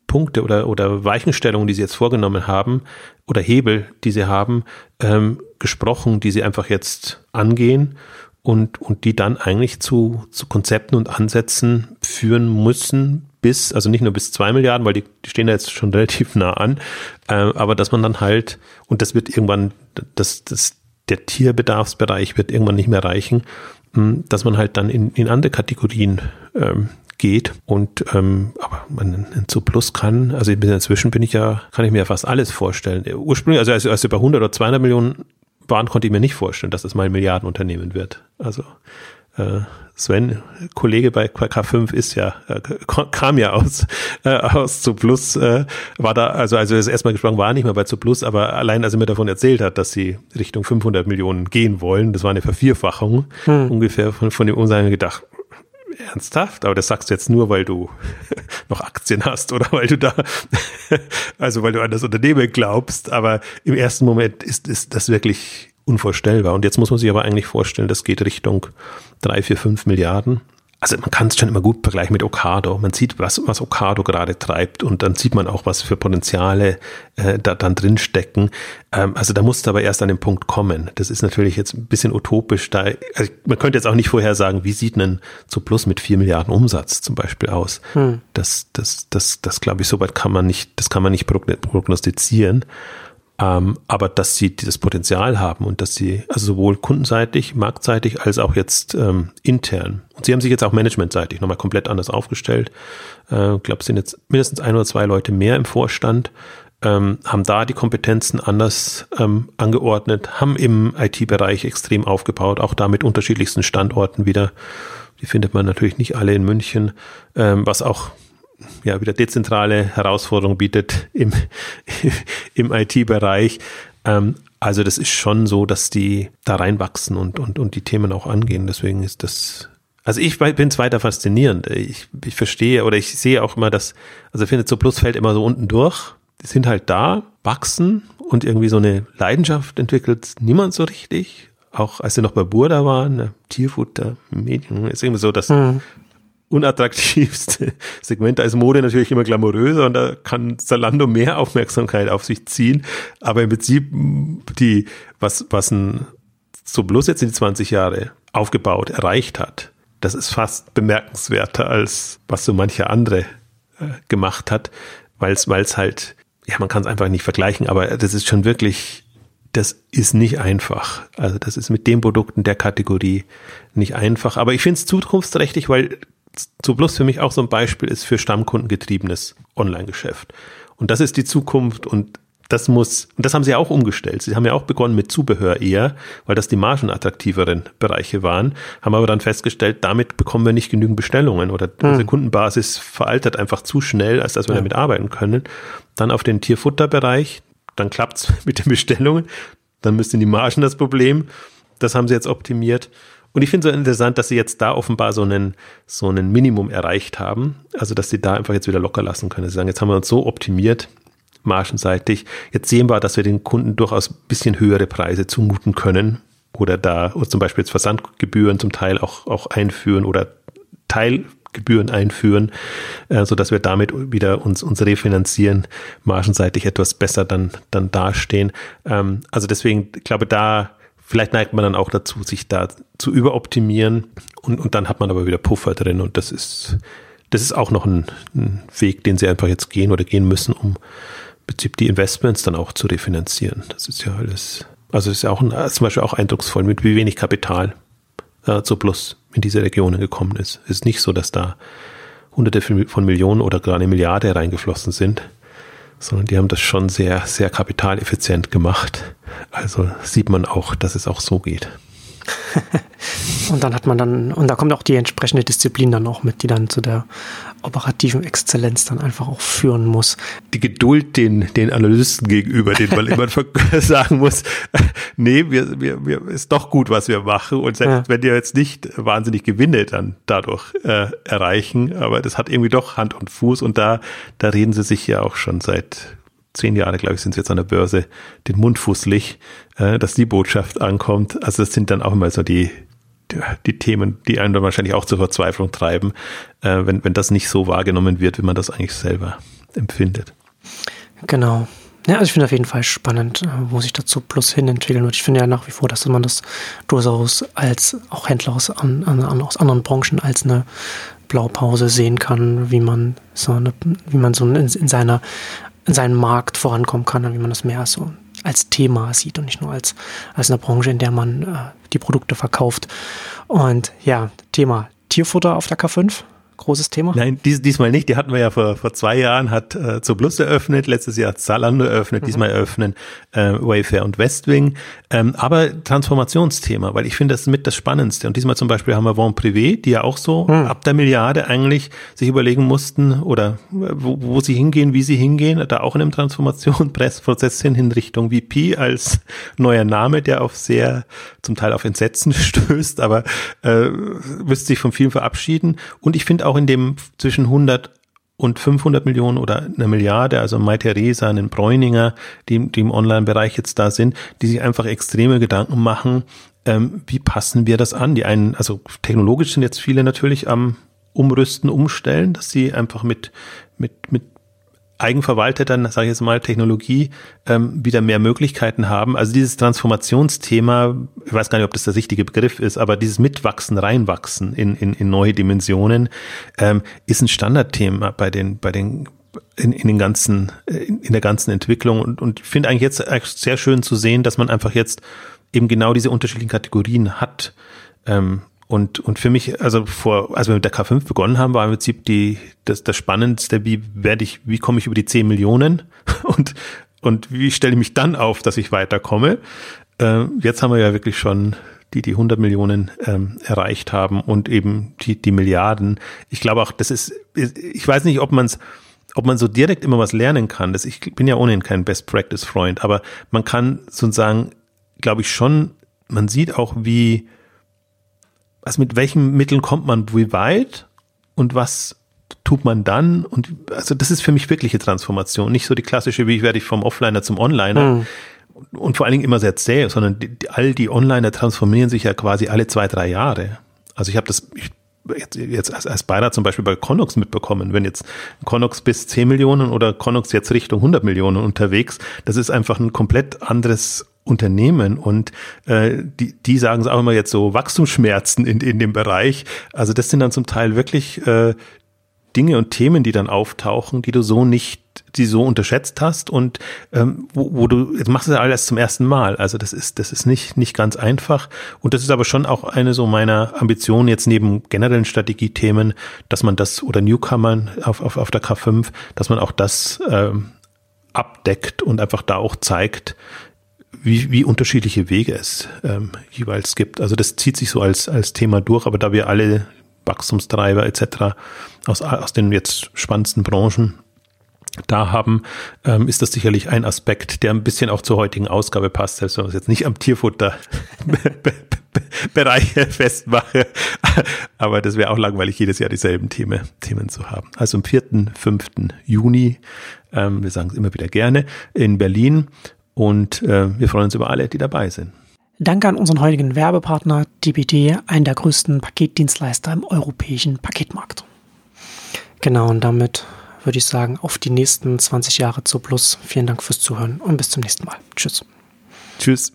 Punkte oder, oder Weichenstellungen, die sie jetzt vorgenommen haben, oder Hebel, die sie haben, ähm, gesprochen, die sie einfach jetzt angehen und, und die dann eigentlich zu, zu Konzepten und Ansätzen führen müssen, bis, also nicht nur bis zwei Milliarden, weil die, die stehen da jetzt schon relativ nah an, äh, aber dass man dann halt, und das wird irgendwann, das, das, der Tierbedarfsbereich wird irgendwann nicht mehr reichen, hm, dass man halt dann in, in andere Kategorien ähm, geht und ähm, aber man zu Plus kann, also inzwischen bin ich ja, kann ich mir ja fast alles vorstellen. Ursprünglich, also als, als über 100 oder 200 Millionen waren, konnte ich mir nicht vorstellen, dass das mal ein Milliardenunternehmen wird. Also äh, Sven, Kollege bei K5 ist ja, äh, kam ja aus, äh, aus zu Plus, äh, war da, also, also das erstmal gesprochen war nicht mehr bei zu Plus, aber allein als er mir davon erzählt hat, dass sie Richtung 500 Millionen gehen wollen, das war eine Vervierfachung hm. ungefähr von, von dem Umsatz gedacht, ernsthaft, aber das sagst du jetzt nur, weil du noch Aktien hast oder weil du da, also weil du an das Unternehmen glaubst, aber im ersten Moment ist, ist das wirklich unvorstellbar. Und jetzt muss man sich aber eigentlich vorstellen, das geht Richtung drei, vier, fünf Milliarden also man kann es schon immer gut vergleichen mit Okado. Man sieht, was, was Okado gerade treibt und dann sieht man auch, was für Potenziale äh, da dann drin stecken. Ähm, also da muss es aber erst an den Punkt kommen. Das ist natürlich jetzt ein bisschen utopisch. Da, also man könnte jetzt auch nicht vorher sagen, wie sieht ein zu Plus mit vier Milliarden Umsatz zum Beispiel aus. Hm. Das, das, das, das glaube ich, soweit kann man nicht, das kann man nicht prognostizieren. Ähm, aber dass sie dieses Potenzial haben und dass sie, also sowohl kundenseitig, marktseitig als auch jetzt ähm, intern. Und sie haben sich jetzt auch managementseitig nochmal komplett anders aufgestellt. Ich äh, glaube, es sind jetzt mindestens ein oder zwei Leute mehr im Vorstand, ähm, haben da die Kompetenzen anders ähm, angeordnet, haben im IT-Bereich extrem aufgebaut, auch da mit unterschiedlichsten Standorten wieder. Die findet man natürlich nicht alle in München, ähm, was auch ja, wieder dezentrale Herausforderung bietet im, im IT-Bereich. Ähm, also das ist schon so, dass die da reinwachsen und, und, und die Themen auch angehen. Deswegen ist das, also ich bin es weiter faszinierend. Ich, ich verstehe oder ich sehe auch immer, dass, also ich finde, so Plus fällt immer so unten durch. Die sind halt da, wachsen und irgendwie so eine Leidenschaft entwickelt niemand so richtig auch als sie noch bei Burda waren, ne, Tierfutter, Medien, ist irgendwie so, dass mhm unattraktivste Segment. Da ist Mode natürlich immer glamouröser und da kann Zalando mehr Aufmerksamkeit auf sich ziehen. Aber im Prinzip die, was, was ein so bloß jetzt in die 20 Jahre aufgebaut, erreicht hat, das ist fast bemerkenswerter als was so mancher andere äh, gemacht hat, weil es, weil es halt, ja, man kann es einfach nicht vergleichen, aber das ist schon wirklich, das ist nicht einfach. Also das ist mit den Produkten der Kategorie nicht einfach. Aber ich finde es zukunftsträchtig, weil zu Plus für mich auch so ein Beispiel ist für stammkundengetriebenes Online-Geschäft. Und das ist die Zukunft und das muss, und das haben sie auch umgestellt. Sie haben ja auch begonnen mit Zubehör eher, weil das die margenattraktiveren Bereiche waren, haben aber dann festgestellt, damit bekommen wir nicht genügend Bestellungen oder hm. unsere Kundenbasis veraltet einfach zu schnell, als dass wir ja. damit arbeiten können. Dann auf den Tierfutterbereich, dann klappt's mit den Bestellungen dann müssten die Margen das Problem. Das haben sie jetzt optimiert. Und ich finde es so interessant, dass sie jetzt da offenbar so einen, so einen Minimum erreicht haben. Also, dass sie da einfach jetzt wieder locker lassen können. Sie sagen, jetzt haben wir uns so optimiert, margenseitig. Jetzt sehen wir, dass wir den Kunden durchaus ein bisschen höhere Preise zumuten können. Oder da zum Beispiel jetzt Versandgebühren zum Teil auch, auch einführen oder Teilgebühren einführen, äh, so dass wir damit wieder uns, uns refinanzieren, margenseitig etwas besser dann, dann dastehen. Ähm, also deswegen, ich glaube, da Vielleicht neigt man dann auch dazu, sich da zu überoptimieren und, und dann hat man aber wieder Puffer drin und das ist, das ist auch noch ein, ein Weg, den sie einfach jetzt gehen oder gehen müssen, um im Prinzip die Investments dann auch zu refinanzieren. Das ist ja alles, also ist ja auch ein, zum Beispiel auch eindrucksvoll, mit wie wenig Kapital äh, zu Plus in diese Regionen gekommen ist. Es ist nicht so, dass da Hunderte von Millionen oder gar eine Milliarde reingeflossen sind, sondern die haben das schon sehr, sehr kapitaleffizient gemacht. Also sieht man auch, dass es auch so geht. und dann hat man dann, und da kommt auch die entsprechende Disziplin dann auch mit, die dann zu der operativen Exzellenz dann einfach auch führen muss. Die Geduld den, den Analysten gegenüber, den man immer sagen muss, nee, wir, wir, wir ist doch gut, was wir machen. Und selbst ja. wenn die jetzt nicht wahnsinnig Gewinne dann dadurch äh, erreichen, aber das hat irgendwie doch Hand und Fuß und da, da reden sie sich ja auch schon seit zehn Jahre, glaube ich, sind sie jetzt an der Börse, den Mund fußlich, äh, dass die Botschaft ankommt. Also das sind dann auch immer so die, die, die Themen, die einen dann wahrscheinlich auch zur Verzweiflung treiben, äh, wenn, wenn das nicht so wahrgenommen wird, wie man das eigentlich selber empfindet. Genau. Ja, also ich finde auf jeden Fall spannend, äh, wo sich dazu plus hin entwickeln wird. Ich finde ja nach wie vor, dass man das durchaus als auch Händler aus, an, an, aus anderen Branchen als eine Blaupause sehen kann, wie man so eine, wie man so in, in seiner in seinem Markt vorankommen kann und wie man das mehr so als Thema sieht und nicht nur als, als eine Branche, in der man äh, die Produkte verkauft. Und ja, Thema Tierfutter auf der K5 großes Thema? Nein, dies, diesmal nicht. Die hatten wir ja vor, vor zwei Jahren, hat äh, zur Plus eröffnet, letztes Jahr hat Zalando eröffnet, mhm. diesmal eröffnen äh, Wayfair und Westwing. Ähm, aber Transformationsthema, weil ich finde, das ist mit das Spannendste. Und diesmal zum Beispiel haben wir Von Privé, die ja auch so mhm. ab der Milliarde eigentlich sich überlegen mussten oder wo, wo sie hingehen, wie sie hingehen, da auch in einem Transformationsprozess hin in Richtung VP als neuer Name, der auf sehr, zum Teil auf Entsetzen stößt, aber äh, müsste sich von vielen verabschieden. Und ich finde auch in dem zwischen 100 und 500 Millionen oder eine Milliarde, also Mai Theresa, einen Bräuninger, die, die im Online-Bereich jetzt da sind, die sich einfach extreme Gedanken machen, ähm, wie passen wir das an? Die einen, also technologisch sind jetzt viele natürlich am Umrüsten, Umstellen, dass sie einfach mit, mit, mit eigenverwalteten, sage ich jetzt mal, Technologie ähm, wieder mehr Möglichkeiten haben. Also dieses Transformationsthema, ich weiß gar nicht, ob das der richtige Begriff ist, aber dieses Mitwachsen, reinwachsen in, in, in neue Dimensionen ähm, ist ein Standardthema bei den, bei den in, in den ganzen, in, in der ganzen Entwicklung und, und ich finde eigentlich jetzt sehr schön zu sehen, dass man einfach jetzt eben genau diese unterschiedlichen Kategorien hat. Ähm, und, und für mich, also vor, als wir mit der K5 begonnen haben, war im Prinzip die, das, das Spannendste, wie werde ich, wie komme ich über die 10 Millionen und, und wie stelle ich mich dann auf, dass ich weiterkomme. Äh, jetzt haben wir ja wirklich schon die die 100 Millionen ähm, erreicht haben und eben die, die Milliarden. Ich glaube auch, das ist, ich weiß nicht, ob man es ob man so direkt immer was lernen kann. Das, ich bin ja ohnehin kein Best Practice Freund, aber man kann sozusagen, glaube ich schon, man sieht auch, wie, was mit welchen Mitteln kommt man wie weit und was tut man dann? Und also das ist für mich wirkliche Transformation, nicht so die klassische, wie werde ich vom Offliner zum Onliner. Mhm. Und vor allen Dingen immer sehr zäh, sondern die, die, all die Onliner transformieren sich ja quasi alle zwei, drei Jahre. Also ich habe das ich, jetzt, jetzt als, als Beirat zum Beispiel bei Connox mitbekommen, wenn jetzt Connox bis 10 Millionen oder Connox jetzt Richtung 100 Millionen unterwegs, das ist einfach ein komplett anderes Unternehmen und äh, die, die sagen es auch immer jetzt so Wachstumsschmerzen in, in dem Bereich. Also das sind dann zum Teil wirklich äh, Dinge und Themen, die dann auftauchen, die du so nicht, die so unterschätzt hast und ähm, wo, wo du, jetzt machst du ja alles zum ersten Mal. Also das ist, das ist nicht, nicht ganz einfach. Und das ist aber schon auch eine so meiner Ambitionen jetzt neben generellen Strategiethemen, dass man das oder Newcomern auf, auf, auf der K5, dass man auch das ähm, abdeckt und einfach da auch zeigt, wie, wie unterschiedliche Wege es ähm, jeweils gibt. Also das zieht sich so als, als Thema durch, aber da wir alle Wachstumstreiber etc. aus, aus den jetzt spannendsten Branchen da haben, ähm, ist das sicherlich ein Aspekt, der ein bisschen auch zur heutigen Ausgabe passt, selbst wenn wir es jetzt nicht am Tierfutter-Bereich festmache. Aber das wäre auch langweilig, jedes Jahr dieselben Themen, Themen zu haben. Also am 4., 5. Juni, ähm, wir sagen es immer wieder gerne, in Berlin. Und äh, wir freuen uns über alle, die dabei sind. Danke an unseren heutigen Werbepartner DBD, einen der größten Paketdienstleister im europäischen Paketmarkt. Genau, und damit würde ich sagen, auf die nächsten 20 Jahre zu Plus. Vielen Dank fürs Zuhören und bis zum nächsten Mal. Tschüss. Tschüss.